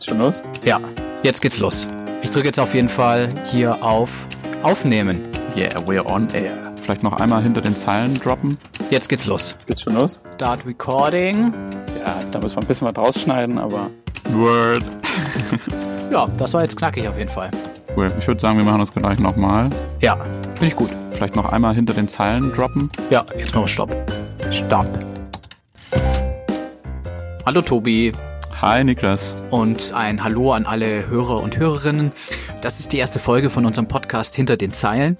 Geht's schon los? Ja, jetzt geht's los. Ich drücke jetzt auf jeden Fall hier auf Aufnehmen. Yeah, we're on air. Vielleicht noch einmal hinter den Zeilen droppen. Jetzt geht's los. Geht's schon los? Start Recording. Ja, da müssen wir ein bisschen was rausschneiden, aber. Word. Ja, das war jetzt knackig auf jeden Fall. Cool. Ich würde sagen, wir machen das gleich nochmal. Ja, finde ich gut. Vielleicht noch einmal hinter den Zeilen droppen. Ja, jetzt machen wir Stopp. Stopp. Hallo Tobi. Hi Niklas. Und ein Hallo an alle Hörer und Hörerinnen. Das ist die erste Folge von unserem Podcast Hinter den Zeilen.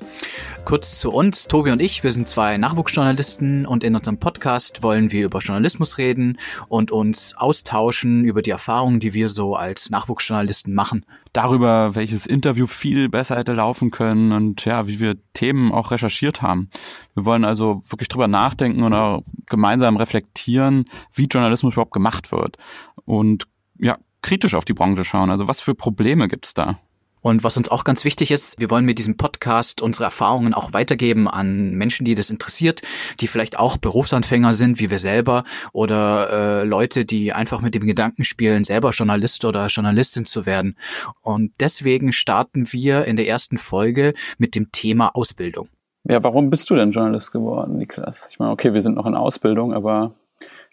Kurz zu uns, Tobi und ich, wir sind zwei Nachwuchsjournalisten und in unserem Podcast wollen wir über Journalismus reden und uns austauschen über die Erfahrungen, die wir so als Nachwuchsjournalisten machen. Darüber, welches Interview viel besser hätte laufen können und ja, wie wir Themen auch recherchiert haben. Wir wollen also wirklich drüber nachdenken und auch gemeinsam reflektieren, wie Journalismus überhaupt gemacht wird und ja, kritisch auf die Branche schauen. Also was für Probleme gibt's da? Und was uns auch ganz wichtig ist, wir wollen mit diesem Podcast unsere Erfahrungen auch weitergeben an Menschen, die das interessiert, die vielleicht auch Berufsanfänger sind, wie wir selber, oder äh, Leute, die einfach mit dem Gedanken spielen, selber Journalist oder Journalistin zu werden. Und deswegen starten wir in der ersten Folge mit dem Thema Ausbildung. Ja, warum bist du denn Journalist geworden, Niklas? Ich meine, okay, wir sind noch in Ausbildung, aber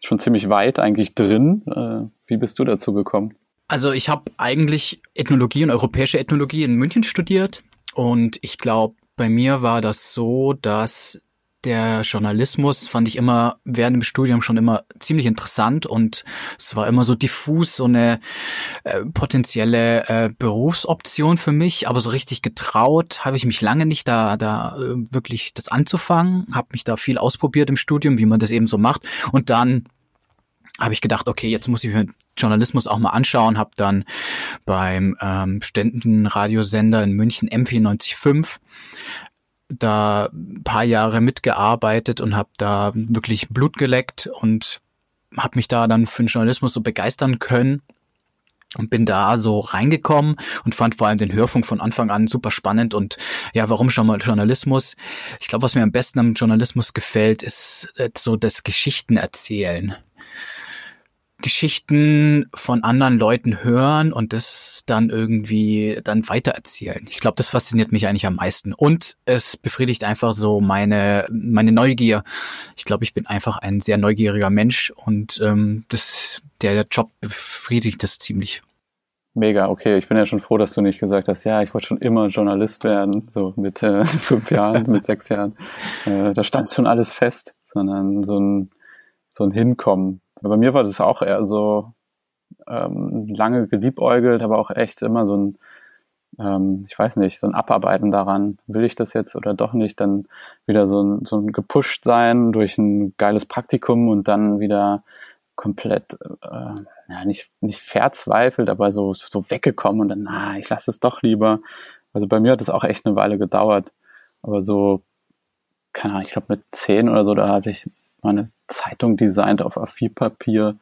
schon ziemlich weit eigentlich drin. Äh, wie bist du dazu gekommen? Also ich habe eigentlich Ethnologie und europäische Ethnologie in München studiert und ich glaube, bei mir war das so, dass der Journalismus fand ich immer während dem Studium schon immer ziemlich interessant und es war immer so diffus, so eine äh, potenzielle äh, Berufsoption für mich, aber so richtig getraut habe ich mich lange nicht da da äh, wirklich das anzufangen, habe mich da viel ausprobiert im Studium, wie man das eben so macht. Und dann habe ich gedacht, okay, jetzt muss ich mir Journalismus auch mal anschauen, habe dann beim ähm, Ständenradiosender in München M495 da ein paar Jahre mitgearbeitet und habe da wirklich Blut geleckt und habe mich da dann für den Journalismus so begeistern können und bin da so reingekommen und fand vor allem den Hörfunk von Anfang an super spannend und ja, warum schon mal Journalismus? Ich glaube, was mir am besten am Journalismus gefällt, ist äh, so das Geschichten erzählen. Geschichten von anderen Leuten hören und das dann irgendwie dann weitererzählen. Ich glaube, das fasziniert mich eigentlich am meisten. Und es befriedigt einfach so meine, meine Neugier. Ich glaube, ich bin einfach ein sehr neugieriger Mensch und ähm, das, der, Job befriedigt das ziemlich. Mega, okay. Ich bin ja schon froh, dass du nicht gesagt hast, ja, ich wollte schon immer Journalist werden, so mit äh, fünf Jahren, mit sechs Jahren. Äh, da stand schon alles fest, sondern so ein, so ein Hinkommen bei mir war das auch eher so ähm, lange geliebäugelt, aber auch echt immer so ein, ähm, ich weiß nicht, so ein Abarbeiten daran, will ich das jetzt oder doch nicht, dann wieder so ein, so ein gepusht sein durch ein geiles Praktikum und dann wieder komplett, äh, ja, nicht, nicht verzweifelt, aber so, so weggekommen und dann, na, ich lasse es doch lieber. Also bei mir hat es auch echt eine Weile gedauert, aber so, keine Ahnung, ich glaube mit zehn oder so, da hatte ich meine Zeitung designt auf A4-Papier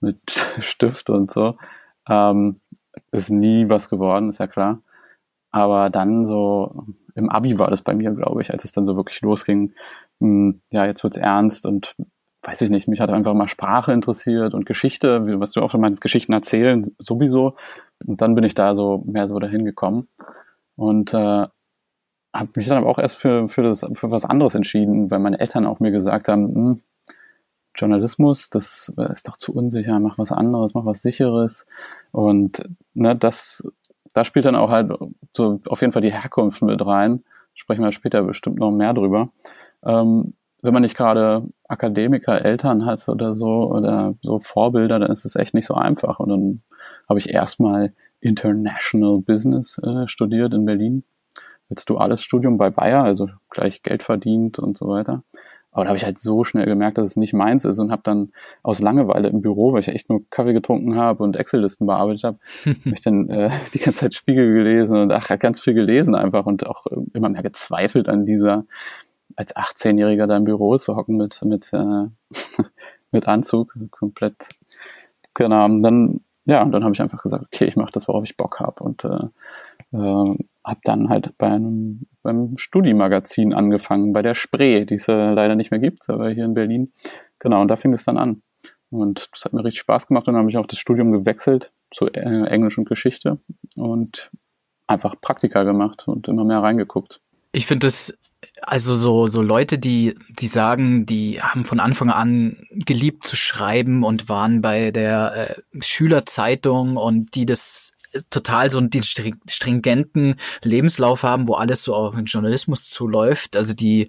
mit Stift und so. Ähm, ist nie was geworden, ist ja klar. Aber dann so im Abi war das bei mir, glaube ich, als es dann so wirklich losging. Mh, hm, ja, jetzt wird's ernst und weiß ich nicht, mich hat einfach mal Sprache interessiert und Geschichte, was du auch schon meinst, Geschichten erzählen sowieso. Und dann bin ich da so mehr so dahin gekommen und äh, habe mich dann aber auch erst für, für, das, für was anderes entschieden, weil meine Eltern auch mir gesagt haben, hm, Journalismus, das ist doch zu unsicher, mach was anderes, mach was sicheres. Und ne, das, da spielt dann auch halt so auf jeden Fall die Herkunft mit rein. Sprechen wir später bestimmt noch mehr drüber. Ähm, wenn man nicht gerade Akademiker, Eltern hat oder so oder so Vorbilder, dann ist es echt nicht so einfach. Und dann habe ich erstmal International Business äh, studiert in Berlin. Jetzt duales Studium bei Bayer, also gleich Geld verdient und so weiter. Aber da habe ich halt so schnell gemerkt, dass es nicht meins ist und habe dann aus Langeweile im Büro, weil ich echt nur Kaffee getrunken habe und Excel-Listen bearbeitet habe, habe ich dann äh, die ganze Zeit Spiegel gelesen und ach, ganz viel gelesen einfach und auch immer mehr gezweifelt an dieser, als 18-Jähriger da im Büro zu hocken mit, mit, äh, mit Anzug, komplett, genau, dann, ja, und dann habe ich einfach gesagt, okay, ich mache das, worauf ich Bock habe und äh, äh, habe dann halt bei einem, beim Studi-Magazin angefangen, bei der Spree, die es äh, leider nicht mehr gibt, aber hier in Berlin. Genau, und da fing es dann an. Und das hat mir richtig Spaß gemacht und dann habe ich auch das Studium gewechselt zu äh, Englisch und Geschichte und einfach Praktika gemacht und immer mehr reingeguckt. Ich finde es also so, so Leute, die, die sagen, die haben von Anfang an geliebt zu schreiben und waren bei der äh, Schülerzeitung und die das total so einen stringenten Lebenslauf haben, wo alles so auf den Journalismus zuläuft. Also die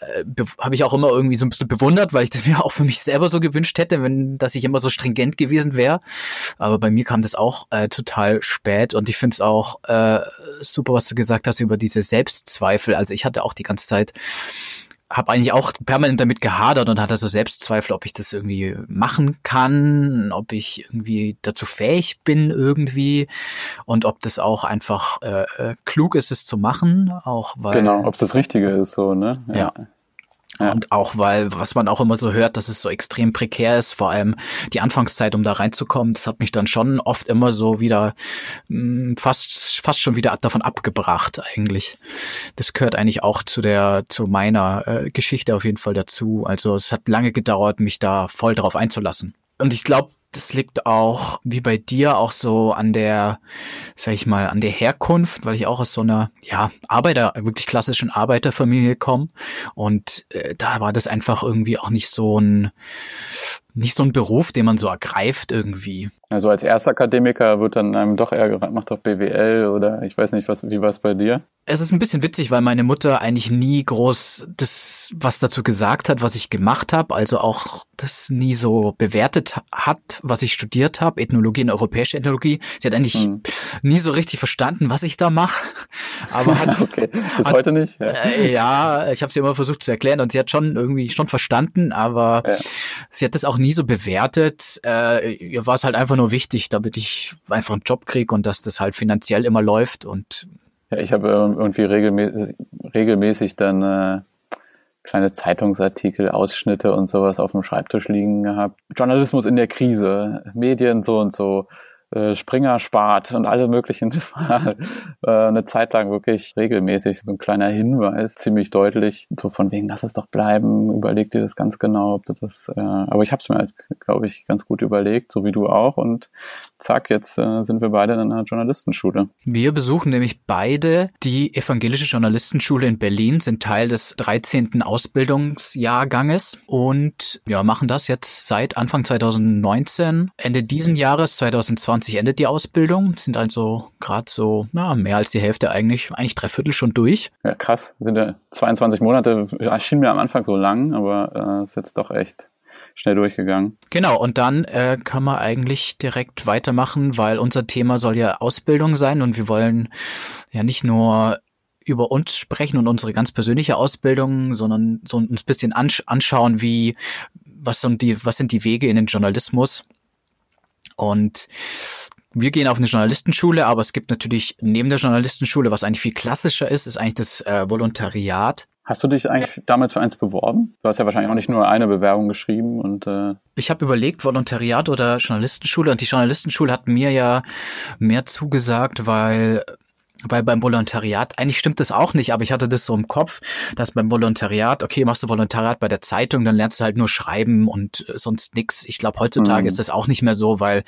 äh, habe ich auch immer irgendwie so ein bisschen bewundert, weil ich das mir auch für mich selber so gewünscht hätte, wenn dass ich immer so stringent gewesen wäre. Aber bei mir kam das auch äh, total spät und ich finde es auch äh, super, was du gesagt hast über diese Selbstzweifel. Also ich hatte auch die ganze Zeit habe eigentlich auch permanent damit gehadert und hatte so Selbstzweifel, ob ich das irgendwie machen kann, ob ich irgendwie dazu fähig bin irgendwie und ob das auch einfach äh, äh klug ist, es zu machen, auch weil genau, ob es das Richtige ist, so ne? Ja. ja. Und auch weil, was man auch immer so hört, dass es so extrem prekär ist, vor allem die Anfangszeit, um da reinzukommen, das hat mich dann schon oft immer so wieder mh, hm, fast, fast schon wieder davon abgebracht eigentlich. Das gehört eigentlich auch zu der, zu meiner äh, Geschichte auf jeden Fall dazu. Also es hat lange gedauert, mich da voll drauf einzulassen. Und ich glaube, das liegt auch, wie bei dir, auch so an der, sag ich mal, an der Herkunft, weil ich auch aus so einer, ja, Arbeiter, wirklich klassischen Arbeiterfamilie komme. Und äh, da war das einfach irgendwie auch nicht so ein, nicht so ein Beruf, den man so ergreift irgendwie. Also als Erstakademiker wird dann einem doch eher geraten, mach doch BWL oder ich weiß nicht, was, wie war es bei dir? Es ist ein bisschen witzig, weil meine Mutter eigentlich nie groß das, was dazu gesagt hat, was ich gemacht habe, also auch das nie so bewertet hat, was ich studiert habe, Ethnologie und europäische Ethnologie. Sie hat eigentlich hm. nie so richtig verstanden, was ich da mache. Aber hat okay. bis hat, heute nicht. Ja, äh, ja ich habe sie immer versucht zu erklären und sie hat schon irgendwie schon verstanden, aber ja. sie hat das auch nie so bewertet. Äh, ihr war es halt einfach nur wichtig, damit ich einfach einen Job kriege und dass das halt finanziell immer läuft. Und ja, ich habe irgendwie regelmäßig, regelmäßig dann äh, kleine Zeitungsartikel, Ausschnitte und sowas auf dem Schreibtisch liegen gehabt. Journalismus in der Krise, Medien so und so. Äh, Springer spart und alle möglichen. Das war äh, eine Zeit lang wirklich regelmäßig so ein kleiner Hinweis, ziemlich deutlich, so von wegen, lass es doch bleiben, überleg dir das ganz genau, ob du das, äh, aber ich habe es mir halt, glaube ich, ganz gut überlegt, so wie du auch und zack, jetzt äh, sind wir beide in einer Journalistenschule. Wir besuchen nämlich beide die evangelische Journalistenschule in Berlin, sind Teil des 13. Ausbildungsjahrganges und ja, machen das jetzt seit Anfang 2019. Ende diesen Jahres, 2020, endet die Ausbildung, sind also gerade so, na, mehr als die Hälfte eigentlich, eigentlich drei Viertel schon durch. Ja, krass, sind ja 22 Monate, erschien mir am Anfang so lang, aber äh, ist jetzt doch echt schnell durchgegangen. Genau, und dann äh, kann man eigentlich direkt weitermachen, weil unser Thema soll ja Ausbildung sein und wir wollen ja nicht nur über uns sprechen und unsere ganz persönliche Ausbildung, sondern so uns ein bisschen ansch anschauen, wie, was sind die, was sind die Wege in den Journalismus? Und wir gehen auf eine Journalistenschule, aber es gibt natürlich neben der Journalistenschule, was eigentlich viel klassischer ist, ist eigentlich das äh, Volontariat. Hast du dich eigentlich damals für eins beworben? Du hast ja wahrscheinlich auch nicht nur eine Bewerbung geschrieben und äh ich habe überlegt, Volontariat oder Journalistenschule und die Journalistenschule hat mir ja mehr zugesagt, weil weil beim Volontariat, eigentlich stimmt das auch nicht, aber ich hatte das so im Kopf, dass beim Volontariat, okay, machst du Volontariat bei der Zeitung, dann lernst du halt nur schreiben und äh, sonst nix. Ich glaube, heutzutage mhm. ist das auch nicht mehr so, weil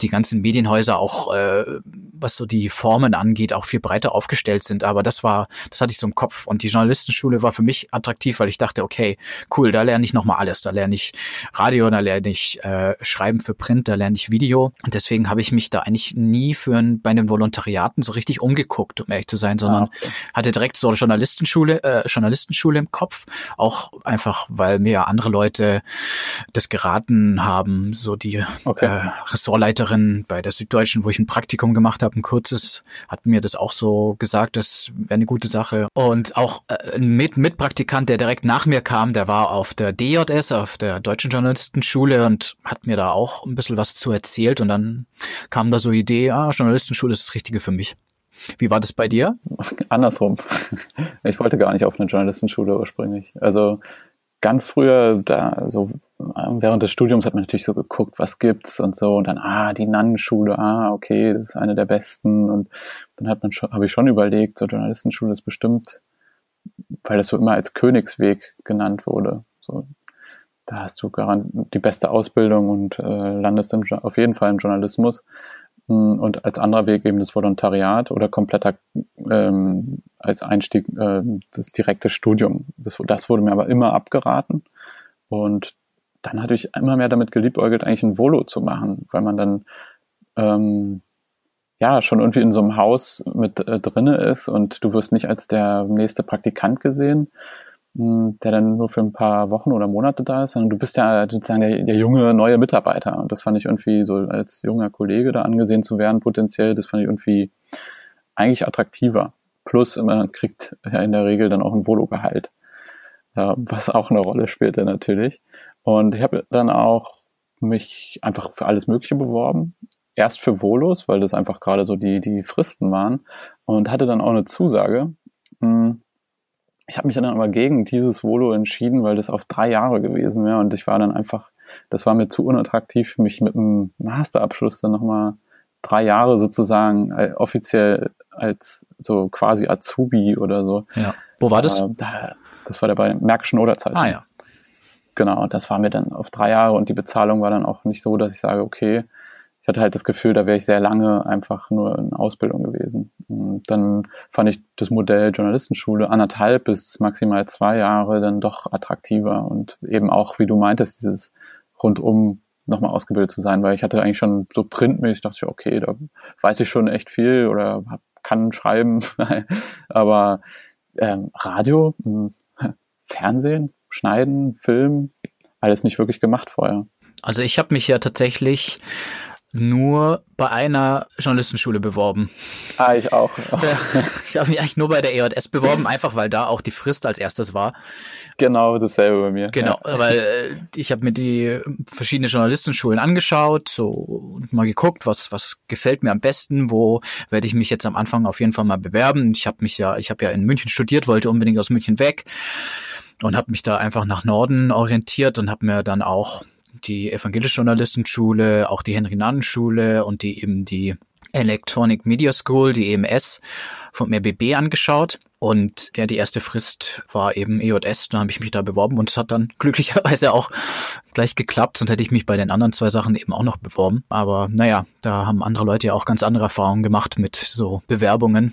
die ganzen Medienhäuser auch, äh, was so die Formen angeht, auch viel breiter aufgestellt sind. Aber das war, das hatte ich so im Kopf. Und die Journalistenschule war für mich attraktiv, weil ich dachte, okay, cool, da lerne ich nochmal alles. Da lerne ich Radio, da lerne ich äh, Schreiben für Print, da lerne ich Video. Und deswegen habe ich mich da eigentlich nie für ein, bei den Volontariaten so richtig umgeguckt geguckt, um ehrlich zu sein, sondern ah, okay. hatte direkt so eine Journalistenschule, äh, Journalistenschule im Kopf. Auch einfach, weil mir andere Leute das geraten haben, so die okay. äh, Ressortleiterin bei der Süddeutschen, wo ich ein Praktikum gemacht habe, ein kurzes, hat mir das auch so gesagt, das wäre eine gute Sache. Und auch äh, ein Mit Mitpraktikant, der direkt nach mir kam, der war auf der DJS, auf der Deutschen Journalistenschule und hat mir da auch ein bisschen was zu erzählt und dann kam da so Idee, ah, Journalistenschule ist das Richtige für mich. Wie war das bei dir? Andersrum. Ich wollte gar nicht auf eine Journalistenschule ursprünglich. Also ganz früher, da so während des Studiums hat man natürlich so geguckt, was gibt's und so und dann ah die Nannenschule, ah okay, das ist eine der besten und dann hat man schon, habe ich schon überlegt, so Journalistenschule ist bestimmt, weil das so immer als Königsweg genannt wurde. So da hast du die beste Ausbildung und äh, landest im, auf jeden Fall im Journalismus. Und als anderer Weg eben das Volontariat oder kompletter ähm, als Einstieg äh, das direkte Studium. Das, das wurde mir aber immer abgeraten. Und dann hatte ich immer mehr damit geliebäugelt, eigentlich ein Volo zu machen, weil man dann ähm, ja schon irgendwie in so einem Haus mit äh, drinne ist und du wirst nicht als der nächste Praktikant gesehen, der dann nur für ein paar Wochen oder Monate da ist, sondern du bist ja sozusagen der, der junge neue Mitarbeiter. Und das fand ich irgendwie so als junger Kollege da angesehen zu werden potenziell, das fand ich irgendwie eigentlich attraktiver. Plus man kriegt ja in der Regel dann auch ein Volo-Gehalt, was auch eine Rolle spielte natürlich. Und ich habe dann auch mich einfach für alles Mögliche beworben erst für Volos, weil das einfach gerade so die, die Fristen waren und hatte dann auch eine Zusage. Hm. Ich habe mich dann aber gegen dieses Volo entschieden, weil das auf drei Jahre gewesen wäre und ich war dann einfach, das war mir zu unattraktiv, mich mit einem Masterabschluss dann nochmal drei Jahre sozusagen äh, offiziell als so quasi Azubi oder so. Ja. Wo war das? Äh, das war der bei Märkischen Oderzeit. Ah ja. Genau, das war mir dann auf drei Jahre und die Bezahlung war dann auch nicht so, dass ich sage, okay, ich hatte halt das Gefühl, da wäre ich sehr lange einfach nur in Ausbildung gewesen. Und dann fand ich das Modell Journalistenschule anderthalb bis maximal zwei Jahre dann doch attraktiver und eben auch, wie du meintest, dieses rundum nochmal ausgebildet zu sein, weil ich hatte eigentlich schon so printmäßig, dachte ich, okay, da weiß ich schon echt viel oder kann schreiben, aber ähm, Radio, hm, Fernsehen, Schneiden, Film, alles nicht wirklich gemacht vorher. Also ich habe mich ja tatsächlich nur bei einer Journalistenschule beworben. Ah, ich auch. ich habe mich eigentlich nur bei der EJS beworben, einfach weil da auch die Frist als erstes war. Genau, dasselbe bei mir. Genau, ja. weil äh, ich habe mir die verschiedenen Journalistenschulen angeschaut, so und mal geguckt, was was gefällt mir am besten, wo werde ich mich jetzt am Anfang auf jeden Fall mal bewerben. Ich habe mich ja, ich habe ja in München studiert, wollte unbedingt aus München weg und habe mich da einfach nach Norden orientiert und habe mir dann auch die evangelische Journalistenschule, auch die Henry-Nannen-Schule und die eben die Electronic Media School, die EMS vom RBB angeschaut. Und ja, die erste Frist war eben EJS, da habe ich mich da beworben und es hat dann glücklicherweise auch gleich geklappt, sonst hätte ich mich bei den anderen zwei Sachen eben auch noch beworben. Aber naja, da haben andere Leute ja auch ganz andere Erfahrungen gemacht mit so Bewerbungen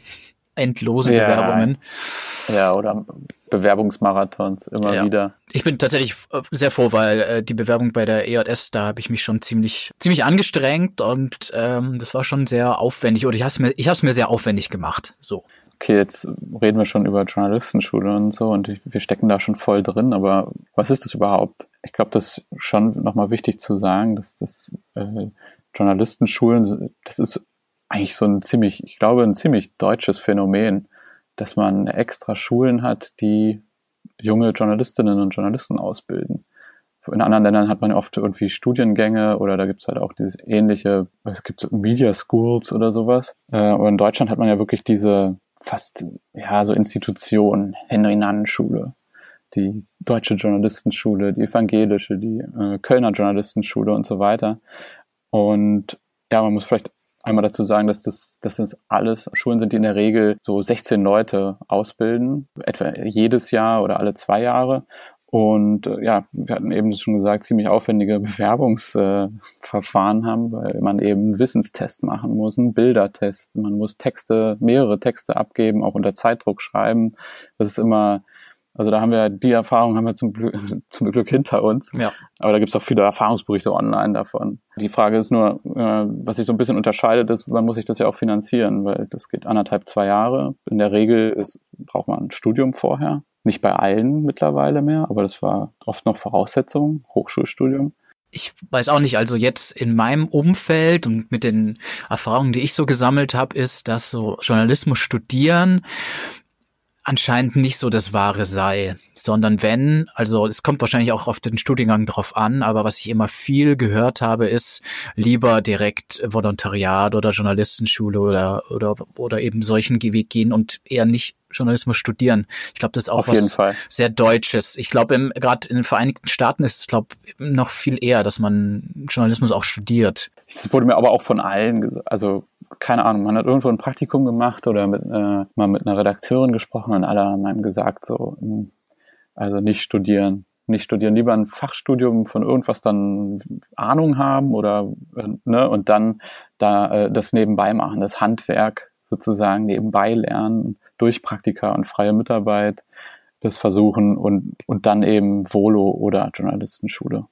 endlose ja. Bewerbungen. Ja, oder Bewerbungsmarathons immer ja. wieder. Ich bin tatsächlich äh, sehr froh, weil äh, die Bewerbung bei der EJS, da habe ich mich schon ziemlich ziemlich angestrengt und ähm, das war schon sehr aufwendig oder ich habe es mir ich mir sehr aufwendig gemacht. So. Okay, jetzt reden wir schon über Journalistenschule und so und ich, wir stecken da schon voll drin, aber was ist das überhaupt? Ich glaube, das ist schon nochmal wichtig zu sagen, dass das äh, Journalistenschulen, das ist eigentlich so ein ziemlich, ich glaube, ein ziemlich deutsches Phänomen, dass man extra Schulen hat, die junge Journalistinnen und Journalisten ausbilden. In anderen Ländern hat man oft irgendwie Studiengänge oder da gibt es halt auch dieses ähnliche, es gibt so Media Schools oder sowas. Äh, aber in Deutschland hat man ja wirklich diese fast, ja, so Institutionen, Henry-Nannen-Schule, die Deutsche Journalistenschule, die Evangelische, die äh, Kölner Journalistenschule und so weiter. Und ja, man muss vielleicht einmal dazu sagen, dass das, das alles Schulen sind, die in der Regel so 16 Leute ausbilden, etwa jedes Jahr oder alle zwei Jahre. Und äh, ja, wir hatten eben schon gesagt, ziemlich aufwendige Bewerbungsverfahren haben, weil man eben Wissenstest machen muss, einen Bildertest, man muss Texte, mehrere Texte abgeben, auch unter Zeitdruck schreiben. Das ist immer also da haben wir die Erfahrung haben wir zum Glück, zum Glück hinter uns. Ja. Aber da gibt es auch viele Erfahrungsberichte online davon. Die Frage ist nur, äh, was sich so ein bisschen unterscheidet, ist, man muss sich das ja auch finanzieren, weil das geht anderthalb, zwei Jahre. In der Regel ist, braucht man ein Studium vorher. Nicht bei allen mittlerweile mehr, aber das war oft noch Voraussetzung, Hochschulstudium ich weiß auch nicht, also jetzt in meinem Umfeld und mit den Erfahrungen, die ich so gesammelt habe, ist, dass so Journalismus studieren anscheinend nicht so das Wahre sei, sondern wenn, also es kommt wahrscheinlich auch auf den Studiengang drauf an, aber was ich immer viel gehört habe, ist lieber direkt Volontariat oder Journalistenschule oder oder oder eben solchen Weg gehen und eher nicht Journalismus studieren. Ich glaube, das ist auch was sehr Deutsches. Ich glaube, gerade in den Vereinigten Staaten ist es, glaube noch viel eher, dass man Journalismus auch studiert. Das wurde mir aber auch von allen gesagt. Also keine Ahnung, man hat irgendwo ein Praktikum gemacht oder mit, äh, mal mit einer Redakteurin gesprochen und alle haben einem gesagt, so, hm, also nicht studieren. nicht studieren, lieber ein Fachstudium von irgendwas dann Ahnung haben oder äh, ne und dann da äh, das nebenbei machen, das Handwerk sozusagen nebenbei lernen durch Praktika und freie Mitarbeit das versuchen und und dann eben Volo oder Journalistenschule.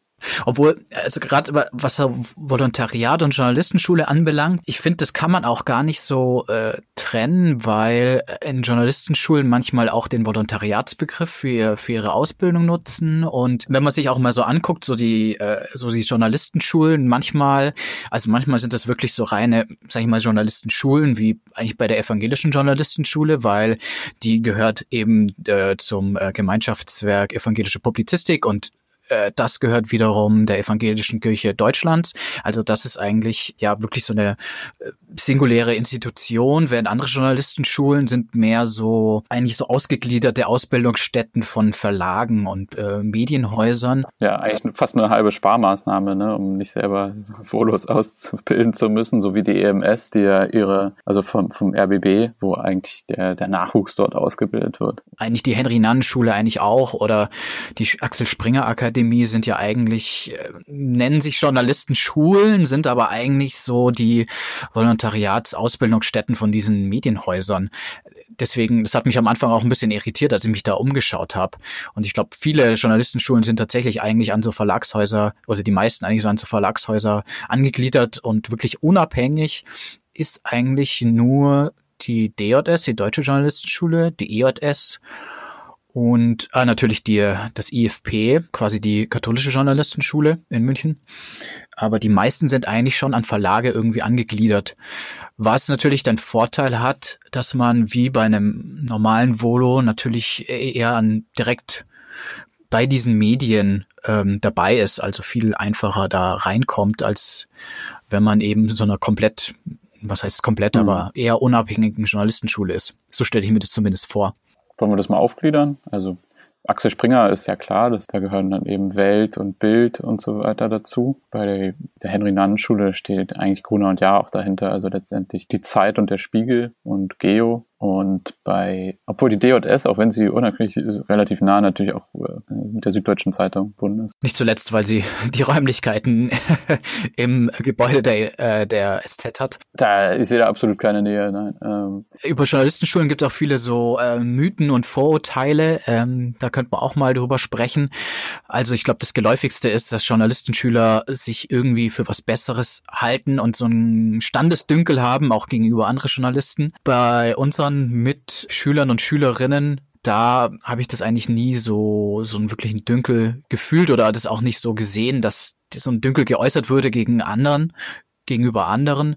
Obwohl, also gerade was Volontariat und Journalistenschule anbelangt, ich finde, das kann man auch gar nicht so äh, trennen, weil in Journalistenschulen manchmal auch den Volontariatsbegriff für, für ihre Ausbildung nutzen. Und wenn man sich auch mal so anguckt, so die, äh, so die Journalistenschulen, manchmal, also manchmal sind das wirklich so reine, sag ich mal, Journalistenschulen, wie eigentlich bei der evangelischen Journalistenschule, weil die gehört eben äh, zum äh, Gemeinschaftswerk evangelische Publizistik und äh, das gehört wiederum der evangelischen Kirche Deutschlands. Also das ist eigentlich ja wirklich so eine äh, singuläre Institution, während andere Journalistenschulen sind mehr so eigentlich so ausgegliederte Ausbildungsstätten von Verlagen und äh, Medienhäusern. Ja, eigentlich fast eine halbe Sparmaßnahme, ne, um nicht selber Fotos auszubilden zu müssen, so wie die EMS, die ja ihre, also vom, vom RBB, wo eigentlich der, der Nachwuchs dort ausgebildet wird. Eigentlich die Henry-Nann-Schule eigentlich auch oder die Axel Springer Akademie sind ja eigentlich, äh, nennen sich Journalistenschulen, sind aber eigentlich so die Volontariatsausbildungsstätten von diesen Medienhäusern. Deswegen, das hat mich am Anfang auch ein bisschen irritiert, als ich mich da umgeschaut habe. Und ich glaube, viele Journalistenschulen sind tatsächlich eigentlich an so Verlagshäuser oder die meisten eigentlich so an so Verlagshäuser angegliedert und wirklich unabhängig ist eigentlich nur die DJS, die Deutsche Journalistenschule, die EJS und ah, natürlich die, das IFP, quasi die katholische Journalistenschule in München. Aber die meisten sind eigentlich schon an Verlage irgendwie angegliedert. Was natürlich den Vorteil hat, dass man wie bei einem normalen Volo natürlich eher an direkt bei diesen Medien ähm, dabei ist, also viel einfacher da reinkommt, als wenn man eben so einer komplett, was heißt komplett, mhm. aber eher unabhängigen Journalistenschule ist. So stelle ich mir das zumindest vor. Wollen wir das mal aufgliedern? Also Axel Springer ist ja klar, dass da gehören dann eben Welt und Bild und so weiter dazu. Bei der, der Henry-Nannen-Schule steht eigentlich Gruner und Jahr auch dahinter, also letztendlich die Zeit und der Spiegel und Geo und bei, obwohl die DJS, auch wenn sie unabhängig ist, relativ nah natürlich auch äh, mit der Süddeutschen Zeitung verbunden ist. Nicht zuletzt, weil sie die Räumlichkeiten im Gebäude der, äh, der SZ hat. Da, ich sehe da absolut keine Nähe, nein. Ähm. Über Journalistenschulen gibt es auch viele so äh, Mythen und Vorurteile. Ähm, da könnte man auch mal drüber sprechen. Also ich glaube, das geläufigste ist, dass Journalistenschüler sich irgendwie für was Besseres halten und so einen Standesdünkel haben, auch gegenüber anderen Journalisten. Bei unseren Jahren mit Schülern und Schülerinnen, da habe ich das eigentlich nie so, so einen wirklichen Dünkel gefühlt oder das auch nicht so gesehen, dass so ein Dünkel geäußert würde gegen anderen, gegenüber anderen,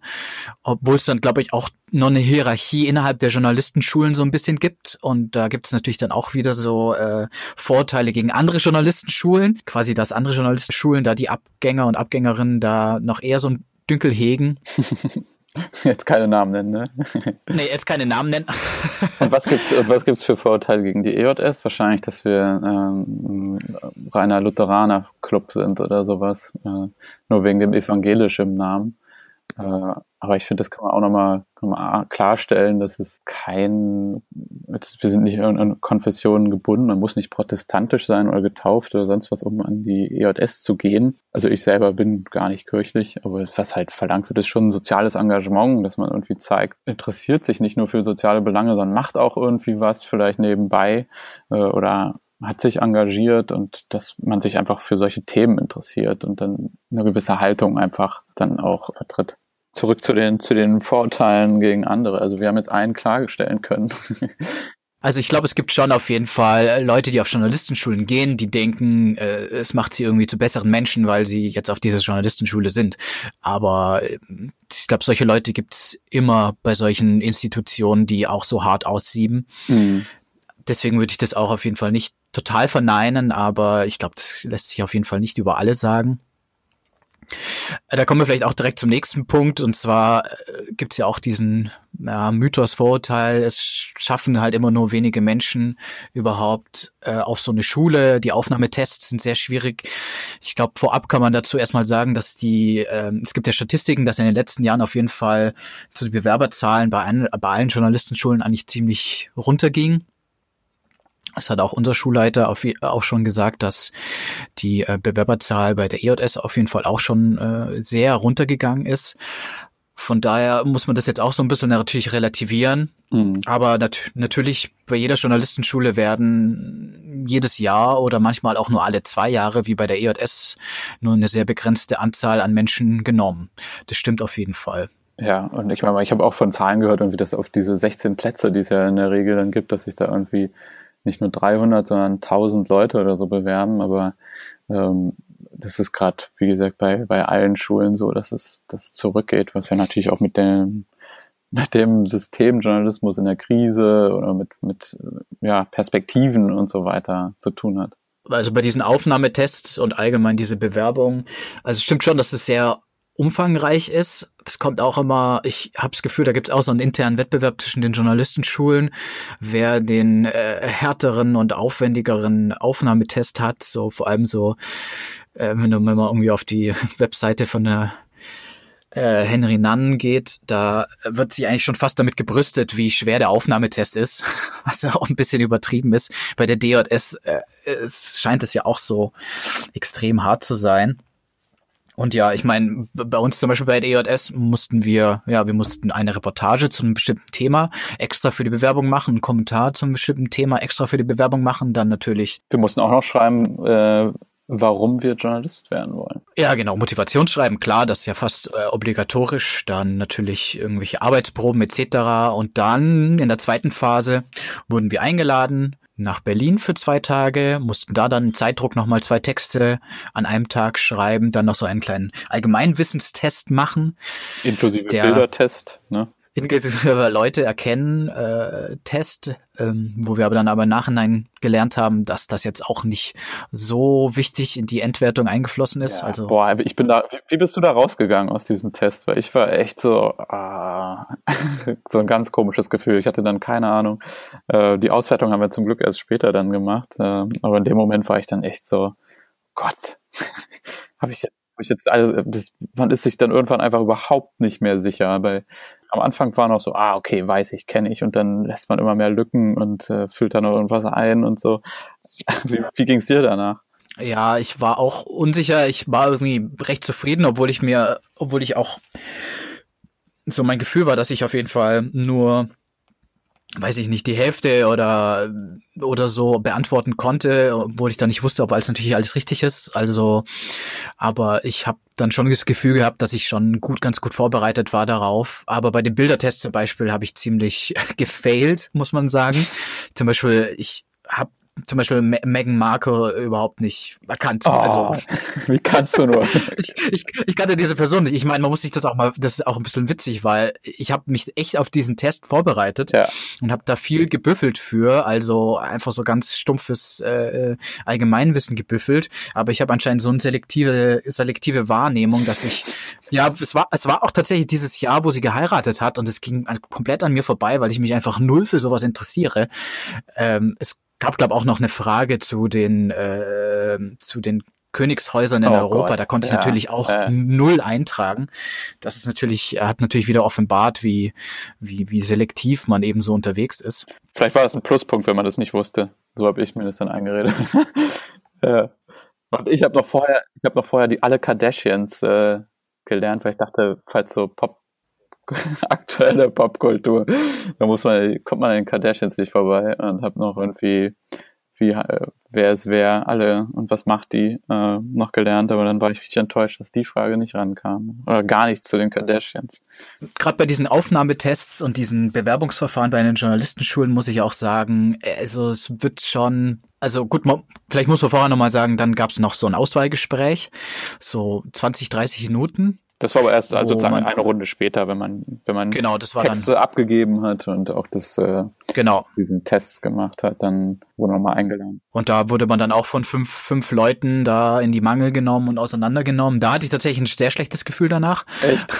obwohl es dann, glaube ich, auch noch eine Hierarchie innerhalb der Journalistenschulen so ein bisschen gibt. Und da gibt es natürlich dann auch wieder so äh, Vorteile gegen andere Journalistenschulen. Quasi, dass andere Journalistenschulen da die Abgänger und Abgängerinnen da noch eher so ein Dünkel hegen. Jetzt keine Namen nennen, ne? Nee, jetzt keine Namen nennen. und was gibt's, was gibt's für Vorurteile gegen die EJS? Wahrscheinlich, dass wir ähm, reiner Lutheraner Club sind oder sowas. Äh, nur wegen dem evangelischen Namen. Äh, aber ich finde, das kann man auch nochmal klarstellen, dass es kein, wir sind nicht an Konfessionen gebunden, man muss nicht protestantisch sein oder getauft oder sonst was, um an die EJS zu gehen. Also ich selber bin gar nicht kirchlich, aber was halt verlangt wird, ist schon ein soziales Engagement, dass man irgendwie zeigt, interessiert sich nicht nur für soziale Belange, sondern macht auch irgendwie was, vielleicht nebenbei äh, oder hat sich engagiert und dass man sich einfach für solche Themen interessiert und dann eine gewisse Haltung einfach dann auch vertritt. Zurück zu den, zu den Vorurteilen gegen andere. Also wir haben jetzt einen klarstellen können. Also ich glaube, es gibt schon auf jeden Fall Leute, die auf Journalistenschulen gehen, die denken, äh, es macht sie irgendwie zu besseren Menschen, weil sie jetzt auf dieser Journalistenschule sind. Aber äh, ich glaube, solche Leute gibt's immer bei solchen Institutionen, die auch so hart aussieben. Mhm. Deswegen würde ich das auch auf jeden Fall nicht total verneinen, aber ich glaube, das lässt sich auf jeden Fall nicht über alle sagen. Da kommen wir vielleicht auch direkt zum nächsten Punkt. Und zwar äh, gibt es ja auch diesen ja, Mythos, Vorurteil, es schaffen halt immer nur wenige Menschen überhaupt äh, auf so eine Schule. Die Aufnahmetests sind sehr schwierig. Ich glaube, vorab kann man dazu erstmal sagen, dass die, äh, es gibt ja Statistiken, dass in den letzten Jahren auf jeden Fall zu den Bewerberzahlen bei, ein, bei allen Journalistenschulen eigentlich ziemlich runterging. Es hat auch unser Schulleiter auf, auch schon gesagt, dass die äh, Bewerberzahl bei der EJS auf jeden Fall auch schon äh, sehr runtergegangen ist. Von daher muss man das jetzt auch so ein bisschen natürlich relativieren. Mhm. Aber nat natürlich bei jeder Journalistenschule werden jedes Jahr oder manchmal auch nur alle zwei Jahre, wie bei der EJS, nur eine sehr begrenzte Anzahl an Menschen genommen. Das stimmt auf jeden Fall. Ja, und ich meine, ich habe auch von Zahlen gehört, irgendwie, dass auf diese 16 Plätze, die es ja in der Regel dann gibt, dass sich da irgendwie nicht nur 300, sondern 1000 Leute oder so bewerben. Aber ähm, das ist gerade, wie gesagt, bei, bei allen Schulen so, dass es das zurückgeht, was ja natürlich auch mit dem, mit dem Systemjournalismus in der Krise oder mit, mit ja, Perspektiven und so weiter zu tun hat. Also bei diesen Aufnahmetests und allgemein diese Bewerbung, also es stimmt schon, dass es sehr umfangreich ist. Das kommt auch immer, ich habe das Gefühl, da gibt es auch so einen internen Wettbewerb zwischen den Journalistenschulen, wer den äh, härteren und aufwendigeren Aufnahmetest hat, so vor allem so, äh, wenn, man irgendwie auf die Webseite von der äh, Henry Nunn geht, da wird sie eigentlich schon fast damit gebrüstet, wie schwer der Aufnahmetest ist, was ja auch ein bisschen übertrieben ist. Bei der DJS äh, es scheint es ja auch so extrem hart zu sein. Und ja, ich meine, bei uns zum Beispiel bei der EJS mussten wir, ja, wir mussten eine Reportage zu einem bestimmten Thema extra für die Bewerbung machen, einen Kommentar zu einem bestimmten Thema extra für die Bewerbung machen, dann natürlich. Wir mussten auch noch schreiben, äh, warum wir Journalist werden wollen. Ja, genau, Motivationsschreiben, klar, das ist ja fast äh, obligatorisch. Dann natürlich irgendwelche Arbeitsproben etc. Und dann in der zweiten Phase wurden wir eingeladen nach Berlin für zwei Tage, mussten da dann Zeitdruck nochmal zwei Texte an einem Tag schreiben, dann noch so einen kleinen Allgemeinwissenstest machen. Inklusive der, Bildertest, ne? Inklusive Leute erkennen, äh, Test, ähm, wo wir aber dann aber im Nachhinein gelernt haben, dass das jetzt auch nicht so wichtig in die Endwertung eingeflossen ist. Ja, also boah, ich bin da. Wie bist du da rausgegangen aus diesem Test? Weil ich war echt so ah, so ein ganz komisches Gefühl. Ich hatte dann keine Ahnung. Äh, die Auswertung haben wir zum Glück erst später dann gemacht, äh, aber in dem Moment war ich dann echt so Gott, habe ich hab ich jetzt also das, man ist sich dann irgendwann einfach überhaupt nicht mehr sicher, weil am Anfang war noch so, ah, okay, weiß ich, kenne ich und dann lässt man immer mehr Lücken und äh, füllt da noch irgendwas ein und so. wie wie ging es dir danach? Ja, ich war auch unsicher, ich war irgendwie recht zufrieden, obwohl ich mir, obwohl ich auch so mein Gefühl war, dass ich auf jeden Fall nur weiß ich nicht, die Hälfte oder, oder so beantworten konnte, obwohl ich dann nicht wusste, ob alles natürlich alles richtig ist. Also, aber ich habe dann schon das Gefühl gehabt, dass ich schon gut, ganz gut vorbereitet war darauf. Aber bei dem Bildertest zum Beispiel habe ich ziemlich gefailt, muss man sagen. Zum Beispiel, ich habe zum Beispiel Meghan Markle überhaupt nicht erkannt. Oh, also wie kannst du nur? ich, ich, ich kannte diese Person nicht. Ich meine, man muss sich das auch mal, das ist auch ein bisschen witzig, weil ich habe mich echt auf diesen Test vorbereitet ja. und habe da viel gebüffelt für, also einfach so ganz stumpfes äh, Allgemeinwissen gebüffelt. Aber ich habe anscheinend so eine selektive, selektive Wahrnehmung, dass ich, ja, es war, es war auch tatsächlich dieses Jahr, wo sie geheiratet hat und es ging komplett an mir vorbei, weil ich mich einfach null für sowas interessiere. Ähm, es gab, glaube auch noch eine Frage zu den, äh, zu den Königshäusern in oh Europa. Gott. Da konnte ich ja, natürlich auch äh. null eintragen. Das ist natürlich, hat natürlich wieder offenbart, wie, wie, wie selektiv man eben so unterwegs ist. Vielleicht war das ein Pluspunkt, wenn man das nicht wusste. So habe ich mir das dann eingeredet. ja. Und ich habe noch vorher, ich habe noch vorher die alle Kardashians äh, gelernt, weil ich dachte, falls so Pop aktuelle Popkultur. Da muss man, kommt man an den Kardashians nicht vorbei und hab noch irgendwie, wie, äh, wer ist wer, alle und was macht die, äh, noch gelernt, aber dann war ich richtig enttäuscht, dass die Frage nicht rankam. Oder gar nichts zu den Kardashians. Gerade bei diesen Aufnahmetests und diesen Bewerbungsverfahren bei den Journalistenschulen muss ich auch sagen, also es wird schon also gut, vielleicht muss man vorher nochmal sagen, dann gab es noch so ein Auswahlgespräch, so 20, 30 Minuten. Das war aber erst also sozusagen eine Runde später, wenn man, wenn man genau, Texte dann, abgegeben hat und auch das, äh, genau. diesen Tests gemacht hat, dann wurde man mal eingeladen. Und da wurde man dann auch von fünf, fünf Leuten da in die Mangel genommen und auseinandergenommen. Da hatte ich tatsächlich ein sehr schlechtes Gefühl danach. Echt?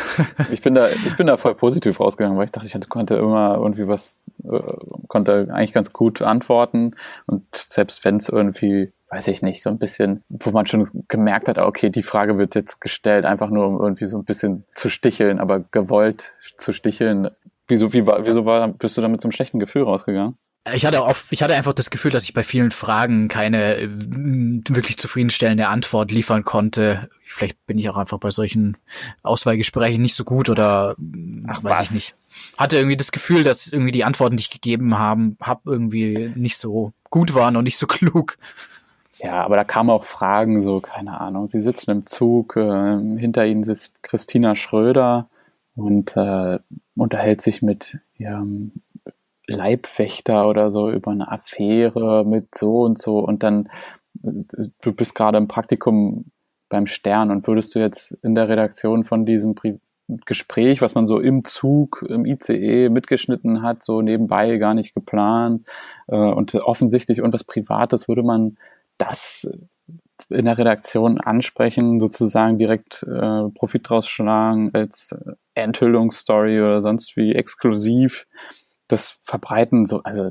Ich bin da, ich bin da voll positiv rausgegangen, weil ich dachte, ich konnte immer irgendwie was, äh, konnte eigentlich ganz gut antworten und selbst wenn es irgendwie weiß ich nicht, so ein bisschen, wo man schon gemerkt hat, okay, die Frage wird jetzt gestellt, einfach nur um irgendwie so ein bisschen zu sticheln, aber gewollt zu sticheln. Wieso, wie war, wieso war, bist du da mit so einem schlechten Gefühl rausgegangen? Ich hatte oft, ich hatte einfach das Gefühl, dass ich bei vielen Fragen keine äh, wirklich zufriedenstellende Antwort liefern konnte. Vielleicht bin ich auch einfach bei solchen Auswahlgesprächen nicht so gut oder Ach, weiß was? ich nicht. Hatte irgendwie das Gefühl, dass irgendwie die Antworten, die ich gegeben haben, hab irgendwie nicht so gut waren und nicht so klug. Ja, aber da kamen auch Fragen, so, keine Ahnung. Sie sitzen im Zug, äh, hinter ihnen sitzt Christina Schröder und äh, unterhält sich mit ihrem Leibwächter oder so über eine Affäre mit so und so und dann du bist gerade im Praktikum beim Stern und würdest du jetzt in der Redaktion von diesem Pri Gespräch, was man so im Zug, im ICE mitgeschnitten hat, so nebenbei gar nicht geplant äh, und offensichtlich irgendwas Privates, würde man das in der Redaktion ansprechen, sozusagen direkt äh, Profit draus schlagen als Enthüllungsstory oder sonst wie exklusiv das verbreiten, so, also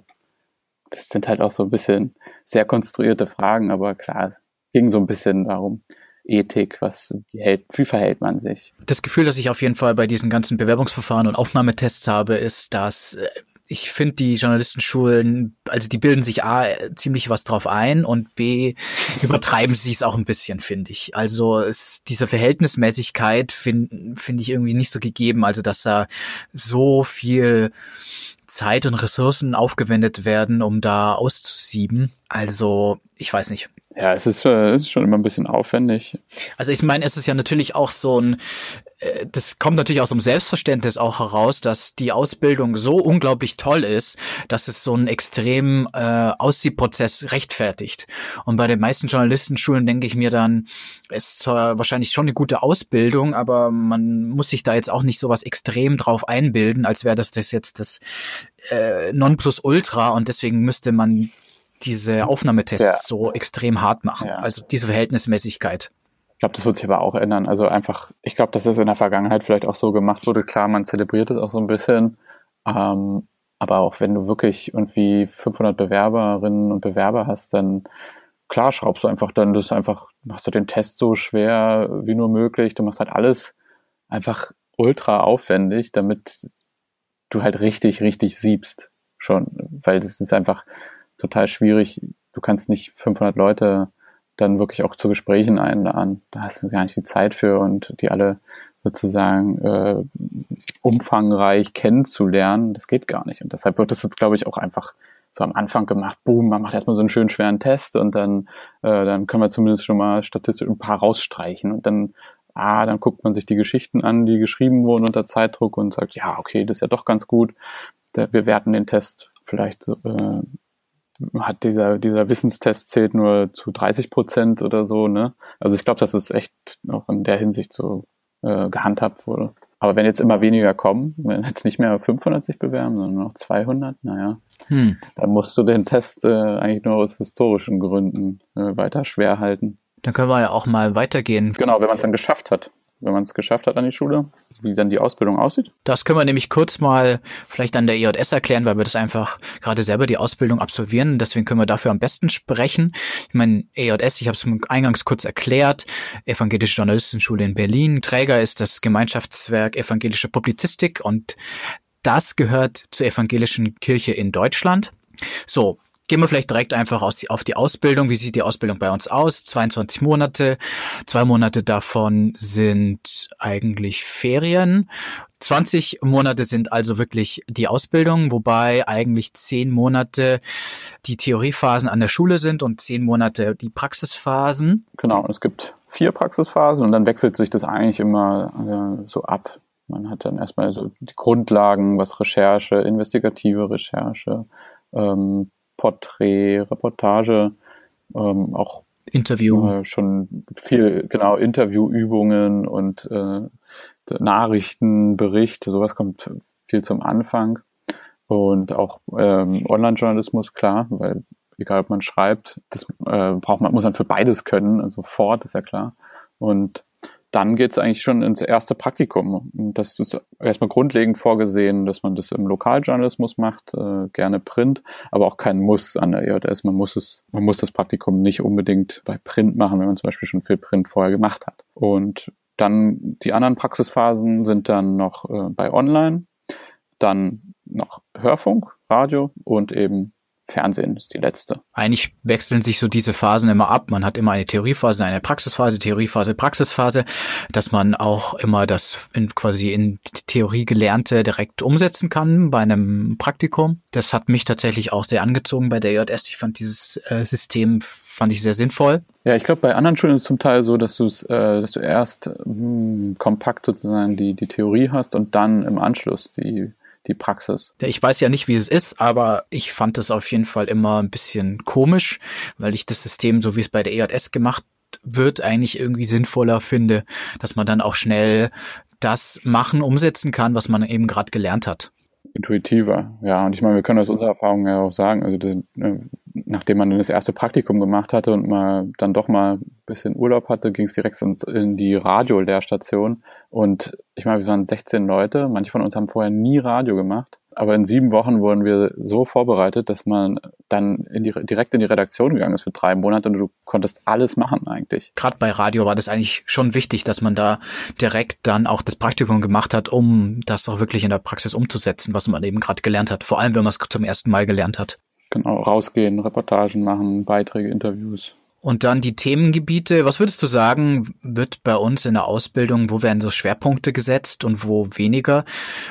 das sind halt auch so ein bisschen sehr konstruierte Fragen, aber klar, ging so ein bisschen darum, Ethik, was wie, hält, wie verhält man sich? Das Gefühl, das ich auf jeden Fall bei diesen ganzen Bewerbungsverfahren und Aufnahmetests habe, ist, dass äh, ich finde, die Journalistenschulen, also die bilden sich A, ziemlich was drauf ein und B, übertreiben sie es auch ein bisschen, finde ich. Also es, diese Verhältnismäßigkeit finde find ich irgendwie nicht so gegeben. Also dass da so viel Zeit und Ressourcen aufgewendet werden, um da auszusieben. Also, ich weiß nicht. Ja, es ist, äh, es ist schon immer ein bisschen aufwendig. Also ich meine, es ist ja natürlich auch so ein, äh, das kommt natürlich aus dem Selbstverständnis auch heraus, dass die Ausbildung so unglaublich toll ist, dass es so einen extremen äh, Aussiebprozess rechtfertigt. Und bei den meisten Journalistenschulen denke ich mir dann, es ist zwar wahrscheinlich schon eine gute Ausbildung, aber man muss sich da jetzt auch nicht so was extrem drauf einbilden, als wäre das das jetzt das äh, Nonplusultra und deswegen müsste man diese Aufnahmetests ja. so extrem hart machen. Ja. Also diese Verhältnismäßigkeit. Ich glaube, das wird sich aber auch ändern. Also einfach, ich glaube, dass es in der Vergangenheit vielleicht auch so gemacht wurde. Klar, man zelebriert es auch so ein bisschen. Ähm, aber auch wenn du wirklich irgendwie 500 Bewerberinnen und Bewerber hast, dann klar schraubst du einfach dann das einfach, machst du den Test so schwer wie nur möglich. Du machst halt alles einfach ultra aufwendig, damit du halt richtig, richtig siebst schon. Weil das ist einfach, total schwierig. Du kannst nicht 500 Leute dann wirklich auch zu Gesprächen einladen. Da hast du gar nicht die Zeit für und die alle sozusagen äh, umfangreich kennenzulernen. Das geht gar nicht. Und deshalb wird das jetzt, glaube ich, auch einfach so am Anfang gemacht. Boom, man macht erstmal so einen schönen schweren Test und dann, äh, dann können wir zumindest schon mal statistisch ein paar rausstreichen. Und dann, ah, dann guckt man sich die Geschichten an, die geschrieben wurden unter Zeitdruck und sagt, ja, okay, das ist ja doch ganz gut. Wir werten den Test vielleicht äh, hat dieser, dieser Wissenstest zählt nur zu 30 Prozent oder so, ne? Also ich glaube, dass es echt auch in der Hinsicht so äh, gehandhabt wurde. Aber wenn jetzt immer weniger kommen, wenn jetzt nicht mehr 500 sich bewerben, sondern noch 200, naja, hm. dann musst du den Test äh, eigentlich nur aus historischen Gründen äh, weiter schwer halten. Dann können wir ja auch mal weitergehen. Genau, wenn man es dann geschafft hat wenn man es geschafft hat an die Schule, wie dann die Ausbildung aussieht? Das können wir nämlich kurz mal vielleicht an der EJS erklären, weil wir das einfach gerade selber die Ausbildung absolvieren. Deswegen können wir dafür am besten sprechen. Ich meine, EJS, ich habe es eingangs kurz erklärt, Evangelische Journalistenschule in Berlin. Träger ist das Gemeinschaftswerk Evangelische Publizistik und das gehört zur evangelischen Kirche in Deutschland. So, Gehen wir vielleicht direkt einfach aus, auf die Ausbildung. Wie sieht die Ausbildung bei uns aus? 22 Monate. Zwei Monate davon sind eigentlich Ferien. 20 Monate sind also wirklich die Ausbildung, wobei eigentlich zehn Monate die Theoriephasen an der Schule sind und zehn Monate die Praxisphasen. Genau, es gibt vier Praxisphasen und dann wechselt sich das eigentlich immer äh, so ab. Man hat dann erstmal so die Grundlagen, was Recherche, investigative Recherche, ähm, Porträt, Reportage, ähm, auch Interview. Äh, schon viel, genau, Interviewübungen und äh, Nachrichten, Berichte, sowas kommt viel zum Anfang. Und auch ähm, Online-Journalismus, klar, weil egal ob man schreibt, das äh, braucht man, muss man für beides können, also fort, ist ja klar. Und dann geht es eigentlich schon ins erste Praktikum. Das ist erstmal grundlegend vorgesehen, dass man das im Lokaljournalismus macht, äh, gerne Print, aber auch kein Muss an der EJS. Man muss es, man muss das Praktikum nicht unbedingt bei Print machen, wenn man zum Beispiel schon viel Print vorher gemacht hat. Und dann die anderen Praxisphasen sind dann noch äh, bei Online, dann noch Hörfunk, Radio und eben Fernsehen ist die letzte. Eigentlich wechseln sich so diese Phasen immer ab. Man hat immer eine Theoriephase, eine Praxisphase, Theoriephase, Praxisphase, dass man auch immer das in, quasi in Theorie Gelernte direkt umsetzen kann bei einem Praktikum. Das hat mich tatsächlich auch sehr angezogen bei der JS. Ich fand dieses äh, System fand ich sehr sinnvoll. Ja, ich glaube, bei anderen Schulen ist es zum Teil so, dass, du's, äh, dass du erst mh, hm, kompakt sozusagen die, die Theorie hast und dann im Anschluss die die Praxis. Ich weiß ja nicht, wie es ist, aber ich fand es auf jeden Fall immer ein bisschen komisch, weil ich das System, so wie es bei der EJS gemacht wird, eigentlich irgendwie sinnvoller finde, dass man dann auch schnell das machen, umsetzen kann, was man eben gerade gelernt hat. Intuitiver, ja. Und ich meine, wir können aus unserer Erfahrung ja auch sagen, also das, äh, nachdem man das erste Praktikum gemacht hatte und mal dann doch mal ein bisschen Urlaub hatte, ging es direkt in die Radiolehrstation. Und ich meine, wir waren 16 Leute, manche von uns haben vorher nie Radio gemacht. Aber in sieben Wochen wurden wir so vorbereitet, dass man dann in die, direkt in die Redaktion gegangen ist für drei Monate und du konntest alles machen eigentlich. Gerade bei Radio war das eigentlich schon wichtig, dass man da direkt dann auch das Praktikum gemacht hat, um das auch wirklich in der Praxis umzusetzen, was man eben gerade gelernt hat. Vor allem, wenn man es zum ersten Mal gelernt hat. Genau, rausgehen, Reportagen machen, Beiträge, Interviews. Und dann die Themengebiete. Was würdest du sagen, wird bei uns in der Ausbildung, wo werden so Schwerpunkte gesetzt und wo weniger?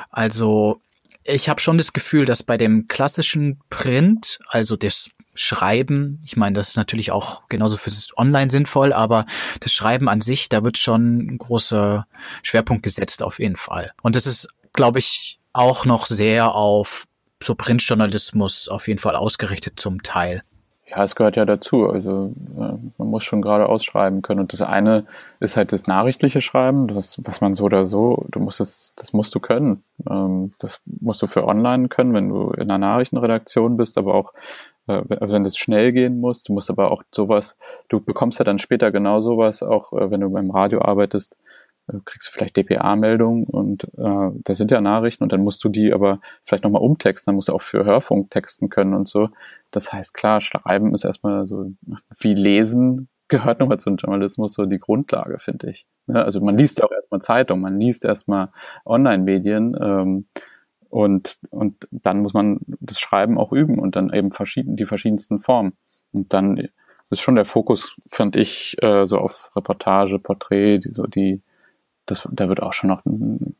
Also ich habe schon das Gefühl, dass bei dem klassischen Print, also das Schreiben, ich meine, das ist natürlich auch genauso fürs Online sinnvoll, aber das Schreiben an sich, da wird schon ein großer Schwerpunkt gesetzt auf jeden Fall. Und das ist, glaube ich, auch noch sehr auf so Printjournalismus auf jeden Fall ausgerichtet zum Teil. Ja, es gehört ja dazu. Also äh, man muss schon gerade ausschreiben können. Und das eine ist halt das nachrichtliche Schreiben, das, was man so oder so, du musst es, das musst du können. Ähm, das musst du für online können, wenn du in einer Nachrichtenredaktion bist, aber auch äh, wenn das schnell gehen muss. Du musst aber auch sowas, du bekommst ja dann später genau sowas, auch äh, wenn du beim Radio arbeitest, kriegst du vielleicht DPA-Meldungen und äh, da sind ja Nachrichten und dann musst du die aber vielleicht nochmal umtexten, dann musst du auch für Hörfunk texten können und so. Das heißt, klar, Schreiben ist erstmal so wie Lesen gehört nochmal zum Journalismus so die Grundlage, finde ich. Ja, also man liest ja auch erstmal Zeitung, man liest erstmal Online-Medien ähm, und, und dann muss man das Schreiben auch üben und dann eben verschieden, die verschiedensten Formen. Und dann ist schon der Fokus, fand ich, äh, so auf Reportage, Porträt, die, so die, das, da wird auch schon noch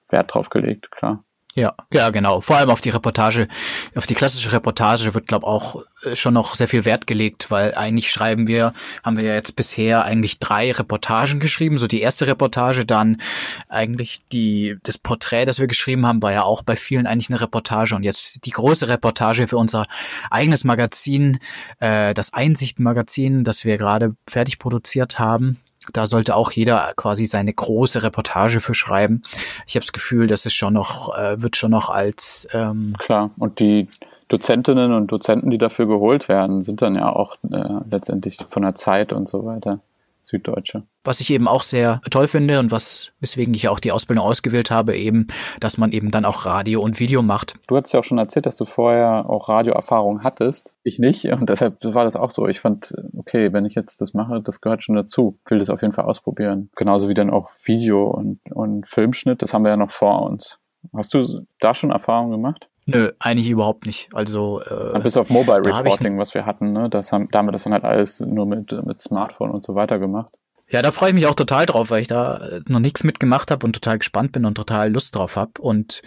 Wert drauf gelegt, klar. Ja, ja, genau. Vor allem auf die Reportage, auf die klassische Reportage wird, glaube auch äh, schon noch sehr viel Wert gelegt, weil eigentlich schreiben wir, haben wir ja jetzt bisher eigentlich drei Reportagen geschrieben. So die erste Reportage, dann eigentlich die, das Porträt, das wir geschrieben haben, war ja auch bei vielen eigentlich eine Reportage. Und jetzt die große Reportage für unser eigenes Magazin, äh, das Einsicht-Magazin, das wir gerade fertig produziert haben da sollte auch jeder quasi seine große Reportage für schreiben. Ich habe das Gefühl, das ist schon noch, äh, wird schon noch als ähm klar. Und die Dozentinnen und Dozenten, die dafür geholt werden, sind dann ja auch äh, letztendlich von der Zeit und so weiter. Süddeutsche. Was ich eben auch sehr toll finde und was, weswegen ich auch die Ausbildung ausgewählt habe, eben, dass man eben dann auch Radio und Video macht. Du hast ja auch schon erzählt, dass du vorher auch Radioerfahrung hattest. Ich nicht und deshalb war das auch so. Ich fand, okay, wenn ich jetzt das mache, das gehört schon dazu. Ich will das auf jeden Fall ausprobieren. Genauso wie dann auch Video und, und Filmschnitt, das haben wir ja noch vor uns. Hast du da schon Erfahrung gemacht? Nö, eigentlich überhaupt nicht. Also äh, bis auf Mobile Reporting, was wir hatten, ne? Das haben, da haben wir das dann halt alles nur mit, mit Smartphone und so weiter gemacht. Ja, da freue ich mich auch total drauf, weil ich da äh, noch nichts mitgemacht habe und total gespannt bin und total Lust drauf habe. Und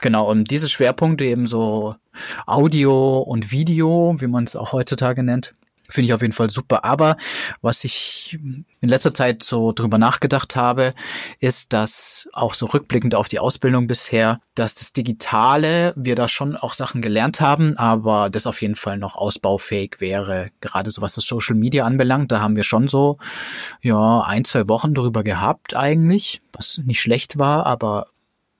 genau, und diese Schwerpunkte eben so Audio und Video, wie man es auch heutzutage nennt, Finde ich auf jeden Fall super. Aber was ich in letzter Zeit so drüber nachgedacht habe, ist, dass auch so rückblickend auf die Ausbildung bisher, dass das Digitale, wir da schon auch Sachen gelernt haben, aber das auf jeden Fall noch ausbaufähig wäre. Gerade so was das Social Media anbelangt, da haben wir schon so, ja, ein, zwei Wochen drüber gehabt eigentlich, was nicht schlecht war, aber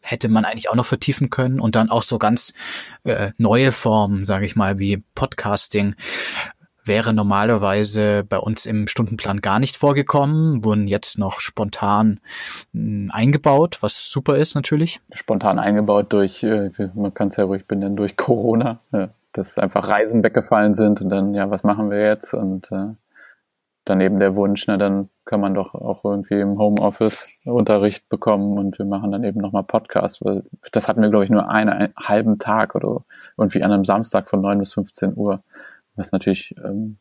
hätte man eigentlich auch noch vertiefen können und dann auch so ganz äh, neue Formen, sage ich mal, wie Podcasting wäre normalerweise bei uns im Stundenplan gar nicht vorgekommen, wurden jetzt noch spontan hm, eingebaut, was super ist natürlich. Spontan eingebaut durch, äh, man kann es ja ruhig benennen, durch Corona, dass einfach Reisen weggefallen sind und dann, ja, was machen wir jetzt? Und äh, daneben der Wunsch, ne, dann kann man doch auch irgendwie im Homeoffice Unterricht bekommen und wir machen dann eben nochmal Podcasts, weil das hatten wir, glaube ich, nur einen, einen, halben Tag oder irgendwie an einem Samstag von 9 bis 15 Uhr. Was natürlich ähm,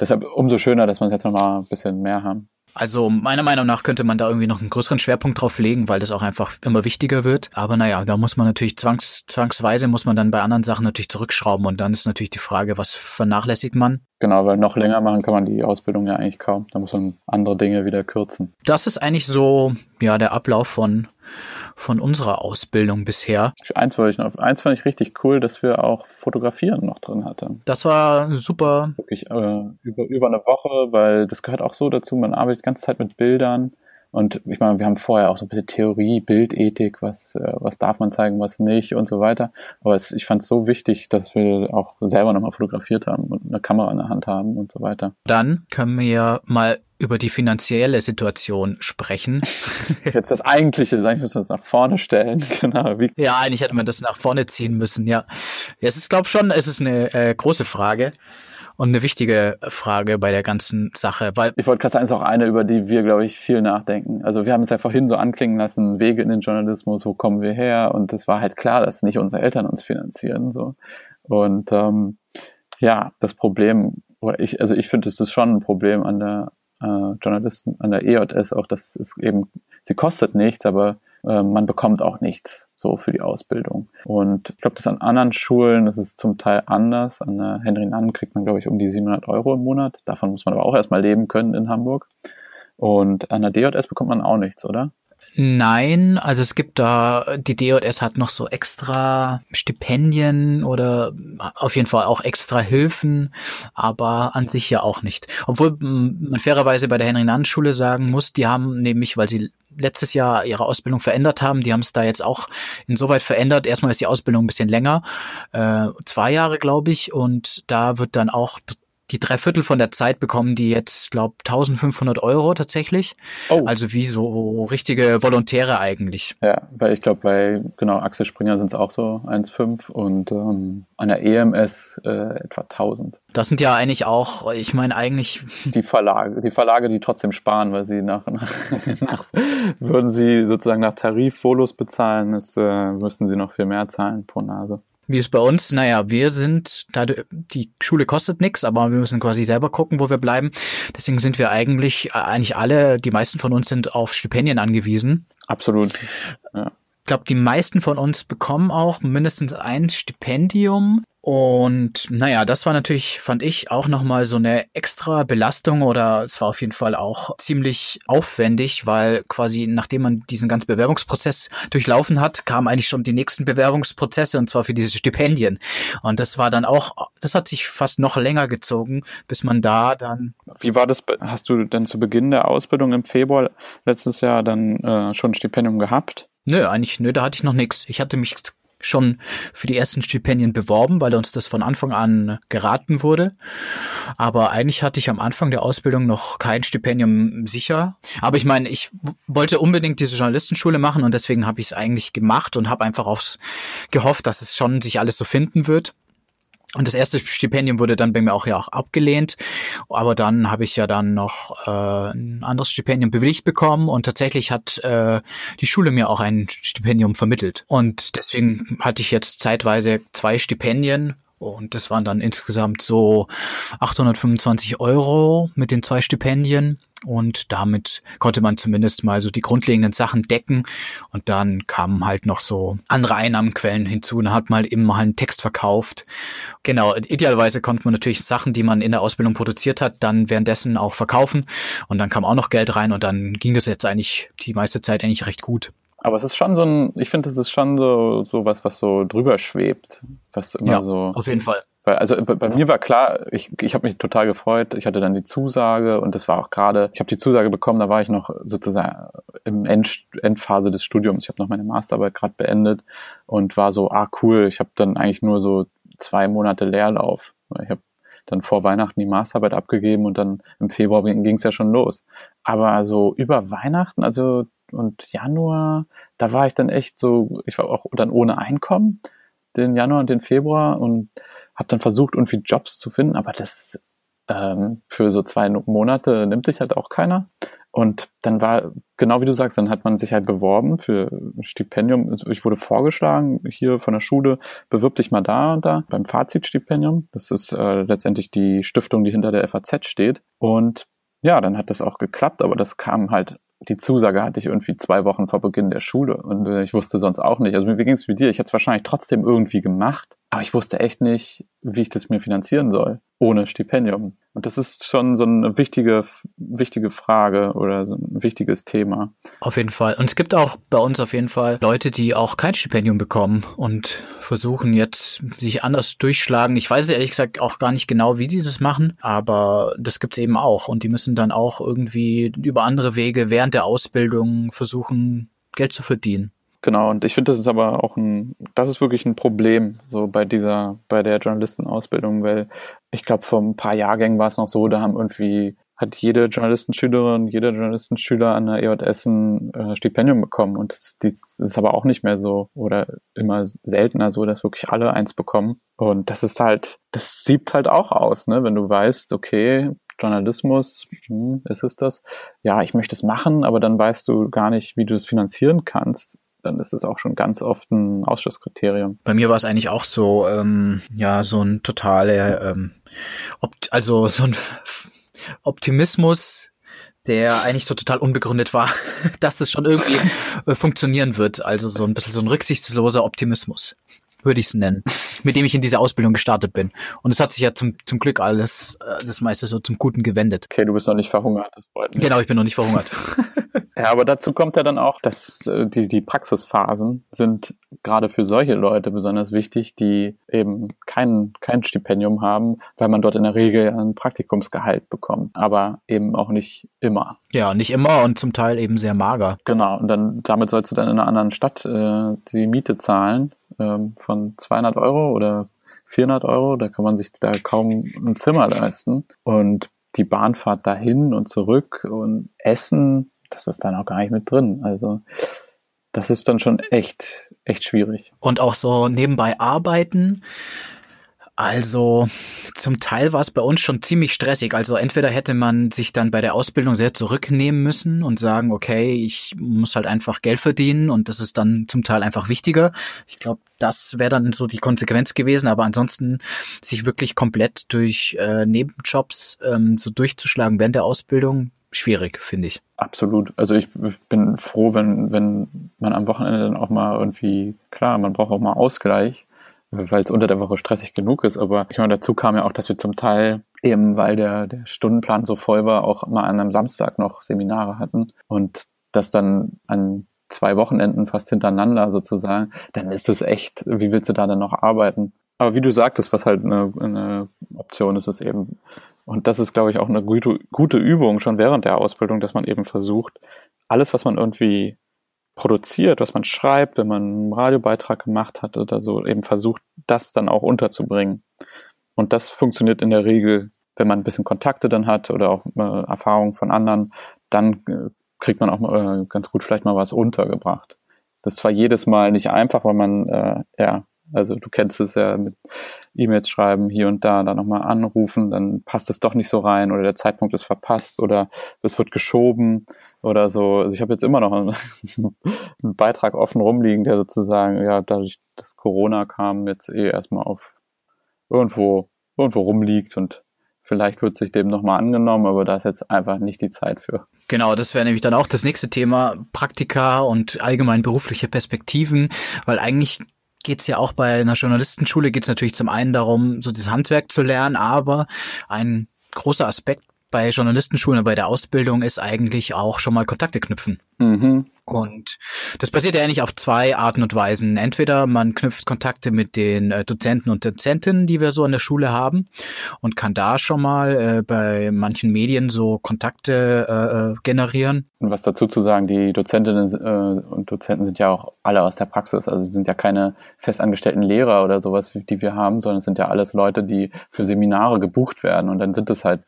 deshalb umso schöner, dass wir jetzt nochmal ein bisschen mehr haben. Also meiner Meinung nach könnte man da irgendwie noch einen größeren Schwerpunkt drauf legen, weil das auch einfach immer wichtiger wird. Aber naja, da muss man natürlich zwangs, zwangsweise muss man dann bei anderen Sachen natürlich zurückschrauben und dann ist natürlich die Frage, was vernachlässigt man? Genau, weil noch länger machen kann man die Ausbildung ja eigentlich kaum. Da muss man andere Dinge wieder kürzen. Das ist eigentlich so, ja, der Ablauf von von unserer Ausbildung bisher. Eins wollte ich noch, eins fand ich richtig cool, dass wir auch Fotografieren noch drin hatten. Das war super. Wirklich äh, über, über eine Woche, weil das gehört auch so dazu, man arbeitet die ganze Zeit mit Bildern. Und ich meine, wir haben vorher auch so ein bisschen Theorie, Bildethik, was, äh, was darf man zeigen, was nicht und so weiter. Aber es, ich fand es so wichtig, dass wir auch selber nochmal fotografiert haben und eine Kamera in der Hand haben und so weiter. Dann können wir mal über die finanzielle Situation sprechen. Jetzt das Eigentliche, eigentlich müssen wir das nach vorne stellen. Genau. Wie ja, eigentlich hätte man das nach vorne ziehen müssen, ja. Es ist, glaube schon, es ist eine äh, große Frage und eine wichtige Frage bei der ganzen Sache. Weil ich wollte gerade sagen, ist auch eine, über die wir, glaube ich, viel nachdenken. Also wir haben es ja vorhin so anklingen lassen, Wege in den Journalismus, wo kommen wir her? Und es war halt klar, dass nicht unsere Eltern uns finanzieren. So. Und ähm, ja, das Problem, oder ich, also ich finde, es ist schon ein Problem an der äh, Journalisten an der EJS auch, dass es eben, sie kostet nichts, aber äh, man bekommt auch nichts so für die Ausbildung. Und ich glaube, das an anderen Schulen das ist zum Teil anders. An der Henry Nann kriegt man, glaube ich, um die 700 Euro im Monat. Davon muss man aber auch erstmal leben können in Hamburg. Und an der DJS bekommt man auch nichts, oder? Nein, also es gibt da, die DJS hat noch so extra Stipendien oder auf jeden Fall auch extra Hilfen, aber an sich ja auch nicht. Obwohl man fairerweise bei der Henry-Nann-Schule sagen muss, die haben nämlich, weil sie letztes Jahr ihre Ausbildung verändert haben. Die haben es da jetzt auch insoweit verändert. Erstmal ist die Ausbildung ein bisschen länger, äh, zwei Jahre glaube ich, und da wird dann auch die drei Viertel von der Zeit bekommen die jetzt, glaube 1500 Euro tatsächlich. Oh. Also wie so richtige Volontäre eigentlich. Ja, weil ich glaube, bei genau Axel Springer sind es auch so 1,5 und ähm, an der EMS äh, etwa 1000. Das sind ja eigentlich auch, ich meine eigentlich. Die Verlage, die Verlage, die trotzdem sparen, weil sie nach, nach, nach würden sie sozusagen nach Tarif Folos bezahlen, ist, äh, müssten sie noch viel mehr zahlen pro Nase. Wie ist bei uns? Naja, wir sind, die Schule kostet nichts, aber wir müssen quasi selber gucken, wo wir bleiben. Deswegen sind wir eigentlich, eigentlich alle, die meisten von uns sind auf Stipendien angewiesen. Absolut. Ja. Ich glaube, die meisten von uns bekommen auch mindestens ein Stipendium. Und naja, das war natürlich, fand ich, auch nochmal so eine extra Belastung oder es war auf jeden Fall auch ziemlich aufwendig, weil quasi nachdem man diesen ganzen Bewerbungsprozess durchlaufen hat, kamen eigentlich schon die nächsten Bewerbungsprozesse und zwar für diese Stipendien. Und das war dann auch, das hat sich fast noch länger gezogen, bis man da dann. Wie war das? Hast du denn zu Beginn der Ausbildung im Februar letztes Jahr dann äh, schon ein Stipendium gehabt? Nö, eigentlich, nö, da hatte ich noch nichts. Ich hatte mich schon für die ersten Stipendien beworben, weil uns das von Anfang an geraten wurde. Aber eigentlich hatte ich am Anfang der Ausbildung noch kein Stipendium sicher. Aber ich meine, ich wollte unbedingt diese Journalistenschule machen und deswegen habe ich es eigentlich gemacht und habe einfach aufs gehofft, dass es schon sich alles so finden wird. Und das erste Stipendium wurde dann bei mir auch ja auch abgelehnt. Aber dann habe ich ja dann noch äh, ein anderes Stipendium bewilligt bekommen und tatsächlich hat äh, die Schule mir auch ein Stipendium vermittelt. Und deswegen hatte ich jetzt zeitweise zwei Stipendien und das waren dann insgesamt so 825 Euro mit den zwei Stipendien. Und damit konnte man zumindest mal so die grundlegenden Sachen decken. Und dann kamen halt noch so andere Einnahmenquellen hinzu. Dann hat man eben mal einen Text verkauft. Genau, idealerweise konnte man natürlich Sachen, die man in der Ausbildung produziert hat, dann währenddessen auch verkaufen. Und dann kam auch noch Geld rein und dann ging das jetzt eigentlich die meiste Zeit eigentlich recht gut. Aber es ist schon so ein, ich finde, es ist schon so, so was, was so drüber schwebt. Was immer ja, so. Auf jeden Fall. Weil, also bei, bei mir war klar, ich, ich habe mich total gefreut. Ich hatte dann die Zusage und das war auch gerade, ich habe die Zusage bekommen, da war ich noch sozusagen im End, Endphase des Studiums. Ich habe noch meine Masterarbeit gerade beendet und war so, ah cool, ich habe dann eigentlich nur so zwei Monate Leerlauf. Ich habe dann vor Weihnachten die Masterarbeit abgegeben und dann im Februar ging es ja schon los. Aber so über Weihnachten, also und Januar, da war ich dann echt so, ich war auch dann ohne Einkommen, den Januar und den Februar und habe dann versucht, irgendwie Jobs zu finden, aber das ähm, für so zwei Monate nimmt sich halt auch keiner. Und dann war, genau wie du sagst, dann hat man sich halt beworben für Stipendium. Also ich wurde vorgeschlagen, hier von der Schule, bewirb dich mal da und da beim Fazitstipendium. Das ist äh, letztendlich die Stiftung, die hinter der FAZ steht. Und ja, dann hat das auch geklappt, aber das kam halt die Zusage hatte ich irgendwie zwei Wochen vor Beginn der Schule und äh, ich wusste sonst auch nicht. Also mir ging es wie dir, ich hätte es wahrscheinlich trotzdem irgendwie gemacht, aber ich wusste echt nicht, wie ich das mir finanzieren soll ohne Stipendium. Und das ist schon so eine wichtige, wichtige Frage oder so ein wichtiges Thema. Auf jeden Fall. Und es gibt auch bei uns auf jeden Fall Leute, die auch kein Stipendium bekommen und versuchen jetzt sich anders durchschlagen. Ich weiß ehrlich gesagt auch gar nicht genau, wie sie das machen, aber das gibt es eben auch. Und die müssen dann auch irgendwie über andere Wege während der Ausbildung versuchen, Geld zu verdienen. Genau, und ich finde, das ist aber auch ein, das ist wirklich ein Problem, so bei dieser, bei der Journalistenausbildung, weil ich glaube, vor ein paar Jahrgängen war es noch so, da haben irgendwie, hat jede Journalistenschülerin, jeder Journalistenschüler an der EJS ein äh, Stipendium bekommen. Und das, das ist aber auch nicht mehr so oder immer seltener so, dass wirklich alle eins bekommen. Und das ist halt, das sieht halt auch aus, ne? Wenn du weißt, okay, Journalismus, hm, ist es das? Ja, ich möchte es machen, aber dann weißt du gar nicht, wie du es finanzieren kannst dann ist es auch schon ganz oft ein Ausschlusskriterium. Bei mir war es eigentlich auch so, ähm, ja, so ein totale, ähm, also so ein Optimismus, der eigentlich so total unbegründet war, dass das schon irgendwie äh, funktionieren wird. Also so ein bisschen so ein rücksichtsloser Optimismus würde ich es nennen, mit dem ich in diese Ausbildung gestartet bin. Und es hat sich ja zum, zum Glück alles, äh, das meiste so zum Guten gewendet. Okay, du bist noch nicht verhungert, das freut mich. Genau, ich bin noch nicht verhungert. ja, aber dazu kommt ja dann auch, dass äh, die, die Praxisphasen sind gerade für solche Leute besonders wichtig, die eben kein, kein Stipendium haben, weil man dort in der Regel ein Praktikumsgehalt bekommt, aber eben auch nicht immer. Ja, nicht immer und zum Teil eben sehr mager. Genau, und dann damit sollst du dann in einer anderen Stadt äh, die Miete zahlen ähm, von 200 Euro oder 400 Euro. Da kann man sich da kaum ein Zimmer leisten. Und die Bahnfahrt dahin und zurück und Essen, das ist dann auch gar nicht mit drin. Also das ist dann schon echt, echt schwierig. Und auch so nebenbei arbeiten. Also zum Teil war es bei uns schon ziemlich stressig. Also entweder hätte man sich dann bei der Ausbildung sehr zurücknehmen müssen und sagen, okay, ich muss halt einfach Geld verdienen und das ist dann zum Teil einfach wichtiger. Ich glaube, das wäre dann so die Konsequenz gewesen. Aber ansonsten sich wirklich komplett durch äh, Nebenjobs ähm, so durchzuschlagen während der Ausbildung, schwierig, finde ich. Absolut. Also ich bin froh, wenn, wenn man am Wochenende dann auch mal irgendwie, klar, man braucht auch mal Ausgleich weil es unter der Woche stressig genug ist. Aber ich meine, dazu kam ja auch, dass wir zum Teil eben, weil der, der Stundenplan so voll war, auch mal an einem Samstag noch Seminare hatten und das dann an zwei Wochenenden fast hintereinander sozusagen, dann ist es echt, wie willst du da dann noch arbeiten? Aber wie du sagtest, was halt eine, eine Option ist, ist eben, und das ist, glaube ich, auch eine gute, gute Übung schon während der Ausbildung, dass man eben versucht, alles, was man irgendwie produziert, was man schreibt, wenn man einen Radiobeitrag gemacht hat oder so, eben versucht, das dann auch unterzubringen. Und das funktioniert in der Regel, wenn man ein bisschen Kontakte dann hat oder auch äh, Erfahrungen von anderen, dann äh, kriegt man auch äh, ganz gut vielleicht mal was untergebracht. Das ist zwar jedes Mal nicht einfach, weil man äh, ja also du kennst es ja mit E-Mails schreiben, hier und da, dann nochmal anrufen, dann passt es doch nicht so rein oder der Zeitpunkt ist verpasst oder es wird geschoben oder so. Also ich habe jetzt immer noch einen, einen, Beitrag offen rumliegen, der sozusagen, ja, dadurch, dass Corona kam, jetzt eh erstmal auf irgendwo, irgendwo rumliegt und Vielleicht wird sich dem nochmal angenommen, aber da ist jetzt einfach nicht die Zeit für. Genau, das wäre nämlich dann auch das nächste Thema, Praktika und allgemein berufliche Perspektiven, weil eigentlich geht es ja auch bei einer Journalistenschule, geht es natürlich zum einen darum, so das Handwerk zu lernen, aber ein großer Aspekt bei Journalistenschulen, bei der Ausbildung ist eigentlich auch schon mal Kontakte knüpfen. Mhm. Und das passiert ja eigentlich auf zwei Arten und Weisen. Entweder man knüpft Kontakte mit den äh, Dozenten und Dozentinnen, die wir so an der Schule haben, und kann da schon mal äh, bei manchen Medien so Kontakte äh, äh generieren. Und was dazu zu sagen, die Dozentinnen äh, und Dozenten sind ja auch alle aus der Praxis. Also sind ja keine festangestellten Lehrer oder sowas, die wir haben, sondern es sind ja alles Leute, die für Seminare gebucht werden. Und dann sind es halt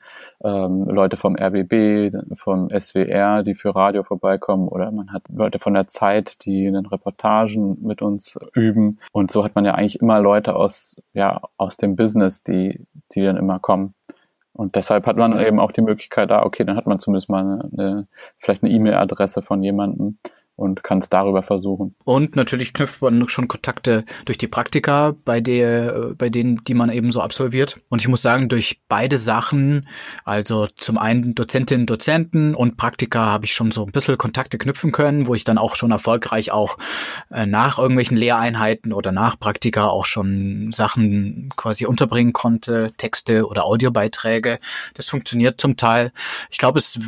ähm, Leute vom RBB, vom SWR, die für Radio vorbeikommen oder man hat Leute von der Zeit, die in den Reportagen mit uns üben. Und so hat man ja eigentlich immer Leute aus, ja, aus dem Business, die, die dann immer kommen. Und deshalb hat man eben auch die Möglichkeit, da, okay, dann hat man zumindest mal eine, eine vielleicht eine E-Mail-Adresse von jemandem, und kann es darüber versuchen. Und natürlich knüpft man schon Kontakte durch die Praktika, bei der, bei denen, die man eben so absolviert. Und ich muss sagen, durch beide Sachen, also zum einen Dozentinnen, Dozenten und Praktika habe ich schon so ein bisschen Kontakte knüpfen können, wo ich dann auch schon erfolgreich auch äh, nach irgendwelchen Lehreinheiten oder nach Praktika auch schon Sachen quasi unterbringen konnte, Texte oder Audiobeiträge. Das funktioniert zum Teil. Ich glaube, es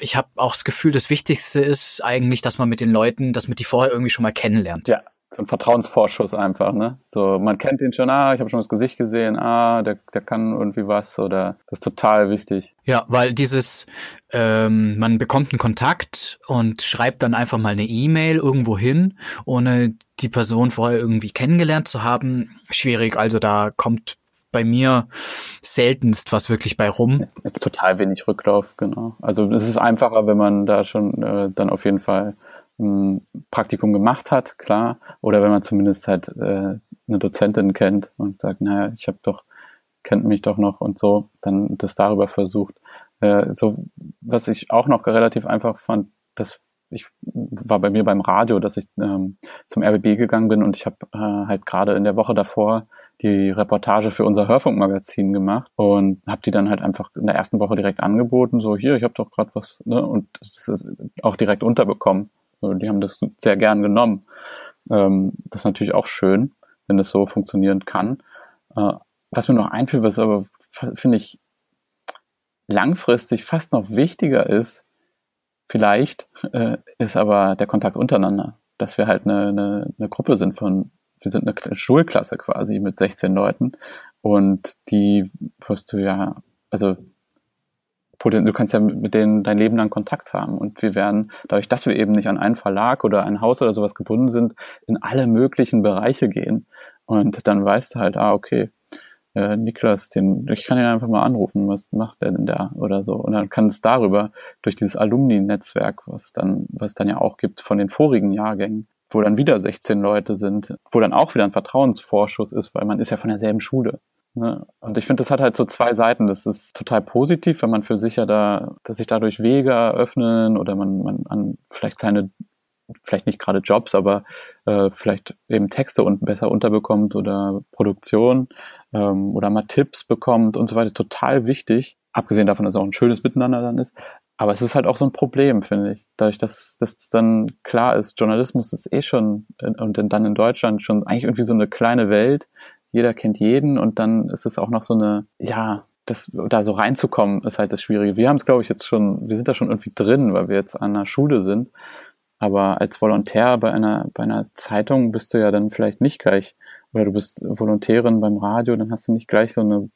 ich habe auch das Gefühl, das Wichtigste ist eigentlich, dass man mit den Leuten, dass man die vorher irgendwie schon mal kennenlernt. Ja, so ein Vertrauensvorschuss einfach, ne? So, man kennt ihn schon, ah, ich habe schon das Gesicht gesehen, ah, der, der kann irgendwie was oder das ist total wichtig. Ja, weil dieses, ähm, man bekommt einen Kontakt und schreibt dann einfach mal eine E-Mail irgendwo hin, ohne die Person vorher irgendwie kennengelernt zu haben, schwierig. Also da kommt bei mir seltenst was wirklich bei rum. Jetzt total wenig Rücklauf, genau. Also es ist einfacher, wenn man da schon äh, dann auf jeden Fall ein Praktikum gemacht hat, klar. Oder wenn man zumindest halt äh, eine Dozentin kennt und sagt, naja, ich habe doch, kennt mich doch noch und so, dann das darüber versucht. Äh, so, was ich auch noch relativ einfach fand, das ich war bei mir beim Radio, dass ich ähm, zum RBB gegangen bin und ich habe äh, halt gerade in der Woche davor die Reportage für unser Hörfunkmagazin gemacht und habe die dann halt einfach in der ersten Woche direkt angeboten, so hier, ich habe doch gerade was, ne, und das ist auch direkt unterbekommen. So, die haben das sehr gern genommen. Ähm, das ist natürlich auch schön, wenn das so funktionieren kann. Äh, was mir noch einfällt, was aber finde ich langfristig fast noch wichtiger ist, vielleicht, äh, ist aber der Kontakt untereinander, dass wir halt eine, eine, eine Gruppe sind von wir sind eine Schulklasse quasi mit 16 Leuten und die wirst du ja, also du kannst ja mit denen dein Leben lang Kontakt haben und wir werden, dadurch, dass wir eben nicht an einen Verlag oder ein Haus oder sowas gebunden sind, in alle möglichen Bereiche gehen und dann weißt du halt, ah, okay, äh, Niklas, den, ich kann ihn einfach mal anrufen, was macht der denn da oder so? Und dann kann es darüber, durch dieses Alumni-Netzwerk, was dann, was dann ja auch gibt von den vorigen Jahrgängen, wo dann wieder 16 Leute sind, wo dann auch wieder ein Vertrauensvorschuss ist, weil man ist ja von derselben Schule. Ne? Und ich finde, das hat halt so zwei Seiten. Das ist total positiv, wenn man für sich da, dass sich dadurch Wege eröffnen oder man, man an vielleicht kleine, vielleicht nicht gerade Jobs, aber äh, vielleicht eben Texte und besser unterbekommt oder Produktion ähm, oder mal Tipps bekommt und so weiter. Total wichtig. Abgesehen davon, dass es auch ein schönes Miteinander dann ist. Aber es ist halt auch so ein Problem, finde ich. Dadurch, dass das dann klar ist, Journalismus ist eh schon und dann in Deutschland schon eigentlich irgendwie so eine kleine Welt. Jeder kennt jeden und dann ist es auch noch so eine, ja, das, da so reinzukommen, ist halt das Schwierige. Wir haben es, glaube ich, jetzt schon, wir sind da schon irgendwie drin, weil wir jetzt an einer Schule sind. Aber als Volontär bei einer, bei einer Zeitung bist du ja dann vielleicht nicht gleich, oder du bist Volontärin beim Radio, dann hast du nicht gleich so eine,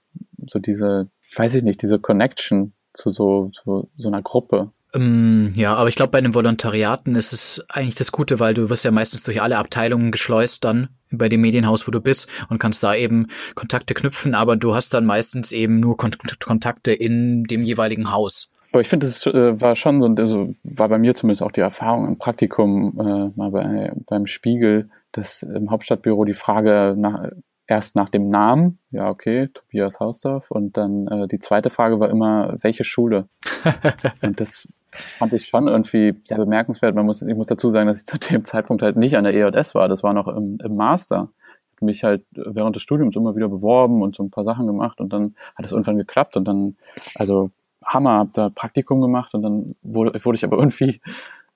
so diese, weiß ich nicht, diese Connection zu so, so, so einer Gruppe. Ähm, ja, aber ich glaube, bei den Volontariaten ist es eigentlich das Gute, weil du wirst ja meistens durch alle Abteilungen geschleust dann bei dem Medienhaus, wo du bist und kannst da eben Kontakte knüpfen, aber du hast dann meistens eben nur Kon Kontakte in dem jeweiligen Haus. Aber ich finde, es äh, war schon so, also war bei mir zumindest auch die Erfahrung im Praktikum äh, mal bei, beim Spiegel, dass im Hauptstadtbüro die Frage nach, erst nach dem Namen, ja, okay, Tobias Hausdorf. Und dann äh, die zweite Frage war immer, welche Schule? und das fand ich schon irgendwie sehr bemerkenswert. Man muss, ich muss dazu sagen, dass ich zu dem Zeitpunkt halt nicht an der EJS war. Das war noch im, im Master. Ich habe mich halt während des Studiums immer wieder beworben und so ein paar Sachen gemacht und dann hat es irgendwann geklappt und dann, also Hammer, habe da Praktikum gemacht und dann wurde, wurde ich aber irgendwie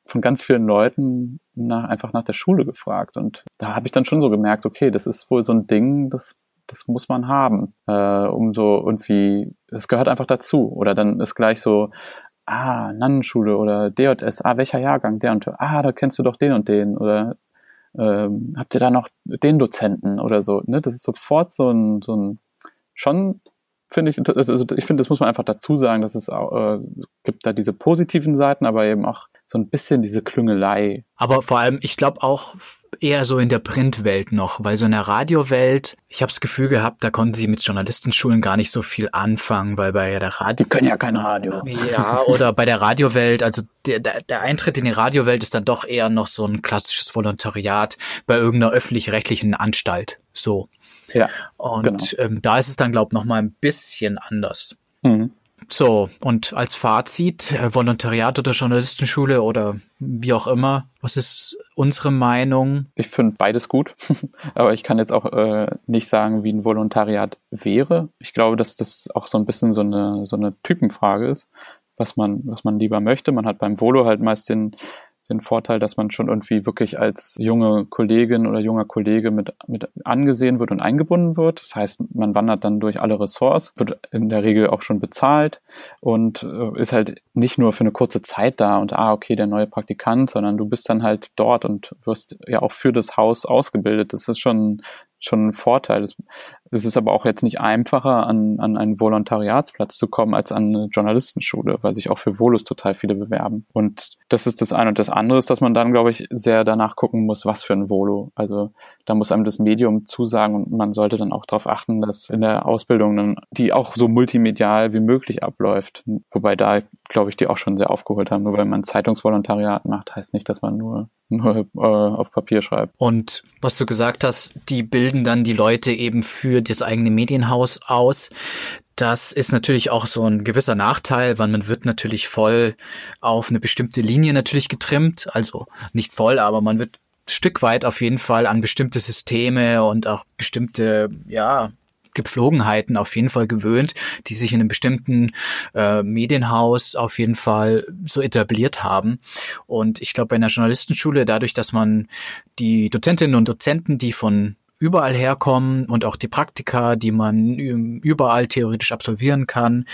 von ganz vielen Leuten nach, einfach nach der Schule gefragt. Und da habe ich dann schon so gemerkt, okay, das ist wohl so ein Ding, das, das muss man haben, äh, um so irgendwie, es gehört einfach dazu. Oder dann ist gleich so, ah, Nannenschule oder DJS, ah, welcher Jahrgang, der und der, ah, da kennst du doch den und den. Oder ähm, habt ihr da noch den Dozenten oder so. Ne? Das ist sofort so ein, so ein schon finde ich, also ich finde, das muss man einfach dazu sagen, dass es auch, äh, gibt da diese positiven Seiten, aber eben auch so ein bisschen diese Klüngelei. Aber vor allem, ich glaube auch eher so in der Printwelt noch, weil so in der Radiowelt, ich habe das Gefühl gehabt, da konnten sie mit Journalistenschulen gar nicht so viel anfangen, weil bei der Radio... Die können ja kein Radio. Ja, oder bei der Radiowelt, also der, der, der Eintritt in die Radiowelt ist dann doch eher noch so ein klassisches Volontariat bei irgendeiner öffentlich-rechtlichen Anstalt. So. Ja. Und genau. ähm, da ist es dann, glaube ich, nochmal ein bisschen anders. Mhm. So, und als Fazit, äh, Volontariat oder Journalistenschule oder wie auch immer, was ist unsere Meinung? Ich finde beides gut, aber ich kann jetzt auch äh, nicht sagen, wie ein Volontariat wäre. Ich glaube, dass das auch so ein bisschen so eine, so eine Typenfrage ist, was man, was man lieber möchte. Man hat beim Volo halt meist den, den Vorteil, dass man schon irgendwie wirklich als junge Kollegin oder junger Kollege mit, mit angesehen wird und eingebunden wird. Das heißt, man wandert dann durch alle Ressorts, wird in der Regel auch schon bezahlt und äh, ist halt nicht nur für eine kurze Zeit da und ah, okay, der neue Praktikant, sondern du bist dann halt dort und wirst ja auch für das Haus ausgebildet. Das ist schon schon ein Vorteil. Es, ist aber auch jetzt nicht einfacher, an, an einen Volontariatsplatz zu kommen, als an eine Journalistenschule, weil sich auch für Volus total viele bewerben. Und das ist das eine. Und das andere ist, dass man dann, glaube ich, sehr danach gucken muss, was für ein Volo. Also da muss einem das Medium zusagen und man sollte dann auch darauf achten, dass in der Ausbildung dann, die auch so multimedial wie möglich abläuft. Wobei da, glaube ich, die auch schon sehr aufgeholt haben. Nur weil man Zeitungsvolontariat macht, heißt nicht, dass man nur, nur äh, auf Papier schreibt. Und was du gesagt hast, die bilden dann die Leute eben für das eigene Medienhaus aus. Das ist natürlich auch so ein gewisser Nachteil, weil man wird natürlich voll auf eine bestimmte Linie natürlich getrimmt. Also nicht voll, aber man wird Stück weit auf jeden Fall an bestimmte Systeme und auch bestimmte, ja, Gepflogenheiten auf jeden Fall gewöhnt, die sich in einem bestimmten äh, Medienhaus auf jeden Fall so etabliert haben. Und ich glaube, bei einer Journalistenschule, dadurch, dass man die Dozentinnen und Dozenten, die von überall herkommen und auch die Praktika, die man überall theoretisch absolvieren kann,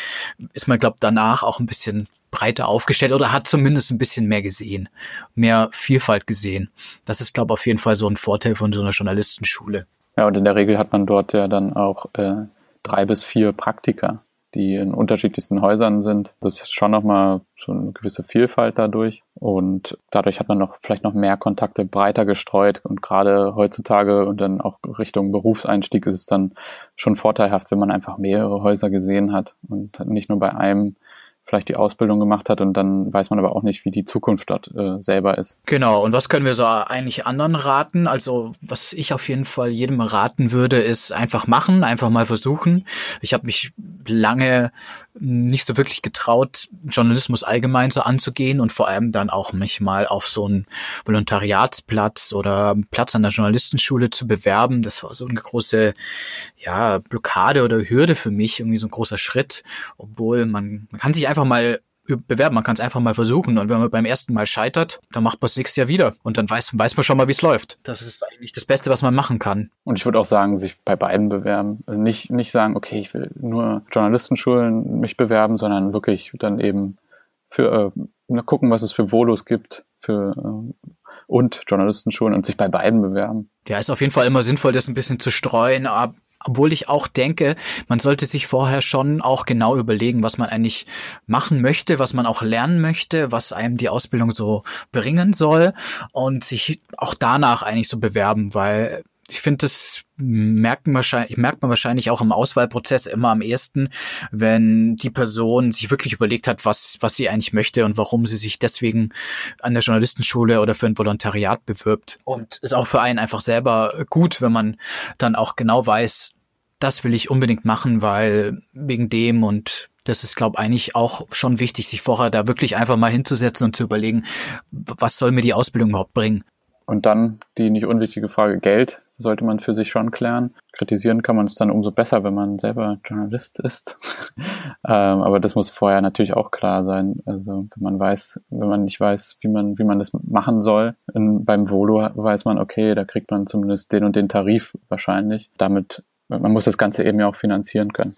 ist man, glaube danach auch ein bisschen breiter aufgestellt oder hat zumindest ein bisschen mehr gesehen, mehr Vielfalt gesehen. Das ist, glaube auf jeden Fall so ein Vorteil von so einer Journalistenschule. Ja, und in der Regel hat man dort ja dann auch äh, drei bis vier Praktika die in unterschiedlichsten Häusern sind. Das ist schon nochmal so eine gewisse Vielfalt dadurch. Und dadurch hat man noch vielleicht noch mehr Kontakte breiter gestreut. Und gerade heutzutage und dann auch Richtung Berufseinstieg ist es dann schon vorteilhaft, wenn man einfach mehrere Häuser gesehen hat und nicht nur bei einem vielleicht die Ausbildung gemacht hat und dann weiß man aber auch nicht, wie die Zukunft dort äh, selber ist. Genau, und was können wir so eigentlich anderen raten? Also was ich auf jeden Fall jedem raten würde, ist einfach machen, einfach mal versuchen. Ich habe mich lange nicht so wirklich getraut, Journalismus allgemein so anzugehen und vor allem dann auch mich mal auf so einen Volontariatsplatz oder Platz an der Journalistenschule zu bewerben. Das war so eine große, ja, Blockade oder Hürde für mich, irgendwie so ein großer Schritt, obwohl man, man kann sich einfach mal bewerben. Man kann es einfach mal versuchen. Und wenn man beim ersten Mal scheitert, dann macht man es nächstes Jahr wieder. Und dann weiß, weiß man schon mal, wie es läuft. Das ist eigentlich das Beste, was man machen kann. Und ich würde auch sagen, sich bei beiden bewerben. Also nicht, nicht sagen, okay, ich will nur Journalistenschulen mich bewerben, sondern wirklich dann eben für äh, gucken, was es für Volos gibt, für äh, und Journalistenschulen und sich bei beiden bewerben. Ja, ist auf jeden Fall immer sinnvoll, das ein bisschen zu streuen, ab, obwohl ich auch denke, man sollte sich vorher schon auch genau überlegen, was man eigentlich machen möchte, was man auch lernen möchte, was einem die Ausbildung so bringen soll und sich auch danach eigentlich so bewerben, weil ich finde, das merkt man, wahrscheinlich, merkt man wahrscheinlich auch im Auswahlprozess immer am ehesten, wenn die Person sich wirklich überlegt hat, was, was sie eigentlich möchte und warum sie sich deswegen an der Journalistenschule oder für ein Volontariat bewirbt. Und ist auch für einen einfach selber gut, wenn man dann auch genau weiß, das will ich unbedingt machen, weil wegen dem und das ist, glaube ich, eigentlich auch schon wichtig, sich vorher da wirklich einfach mal hinzusetzen und zu überlegen, was soll mir die Ausbildung überhaupt bringen. Und dann die nicht unwichtige Frage Geld sollte man für sich schon klären. Kritisieren kann man es dann umso besser, wenn man selber Journalist ist. ähm, aber das muss vorher natürlich auch klar sein. Also wenn man weiß, wenn man nicht weiß, wie man, wie man das machen soll, in, beim Volo weiß man, okay, da kriegt man zumindest den und den Tarif wahrscheinlich. Damit, man muss das Ganze eben ja auch finanzieren können.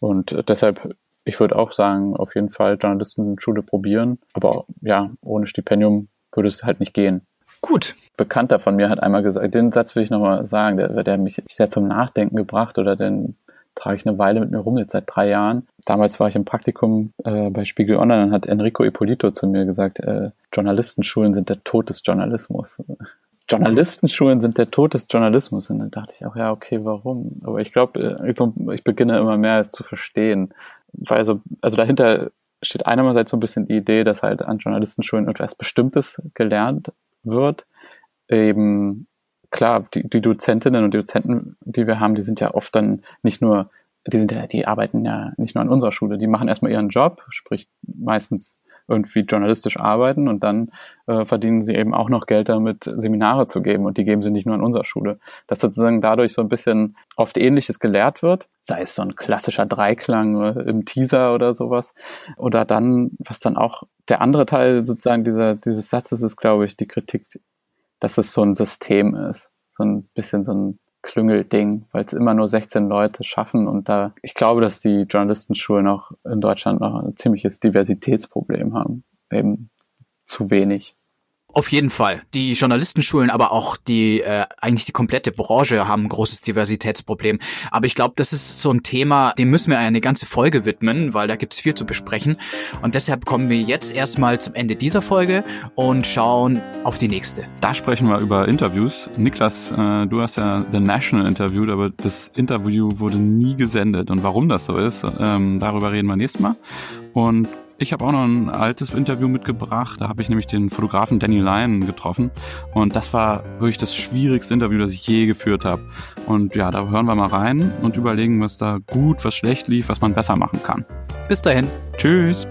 Und deshalb ich würde auch sagen, auf jeden Fall Journalistenschule probieren. Aber ja, ohne Stipendium würde es halt nicht gehen. Gut. Bekannter von mir hat einmal gesagt, den Satz will ich nochmal sagen, der, der mich sehr zum Nachdenken gebracht oder den trage ich eine Weile mit mir rum, jetzt seit drei Jahren. Damals war ich im Praktikum äh, bei Spiegel Online und hat Enrico Ippolito zu mir gesagt, äh, Journalistenschulen sind der Tod des Journalismus. Journalistenschulen sind der Tod des Journalismus. Und dann dachte ich auch, ja, okay, warum? Aber ich glaube, äh, ich beginne immer mehr zu verstehen. Weil so, also dahinter steht einerseits so ein bisschen die Idee, dass halt an Journalistenschulen etwas Bestimmtes gelernt wird. Eben, klar, die, die Dozentinnen und Dozenten, die wir haben, die sind ja oft dann nicht nur die sind ja, die arbeiten ja nicht nur an unserer Schule, die machen erstmal ihren Job, sprich meistens irgendwie journalistisch arbeiten und dann äh, verdienen sie eben auch noch Geld damit, Seminare zu geben und die geben sie nicht nur an unserer Schule. Dass sozusagen dadurch so ein bisschen oft Ähnliches gelehrt wird, sei es so ein klassischer Dreiklang äh, im Teaser oder sowas. Oder dann, was dann auch der andere Teil sozusagen dieser, dieses Satzes ist, glaube ich, die Kritik, dass es so ein System ist. So ein bisschen so ein Klüngelding, weil es immer nur 16 Leute schaffen und da, ich glaube, dass die Journalistenschulen auch in Deutschland noch ein ziemliches Diversitätsproblem haben. Eben zu wenig. Auf jeden Fall. Die Journalistenschulen, aber auch die äh, eigentlich die komplette Branche haben ein großes Diversitätsproblem. Aber ich glaube, das ist so ein Thema, dem müssen wir eine ganze Folge widmen, weil da gibt es viel zu besprechen. Und deshalb kommen wir jetzt erstmal zum Ende dieser Folge und schauen auf die nächste. Da sprechen wir über Interviews. Niklas, äh, du hast ja The National interviewt, aber das Interview wurde nie gesendet. Und warum das so ist, ähm, darüber reden wir nächstes Mal. Und ich habe auch noch ein altes Interview mitgebracht. Da habe ich nämlich den Fotografen Danny Lyon getroffen. Und das war wirklich das schwierigste Interview, das ich je geführt habe. Und ja, da hören wir mal rein und überlegen, was da gut, was schlecht lief, was man besser machen kann. Bis dahin. Tschüss.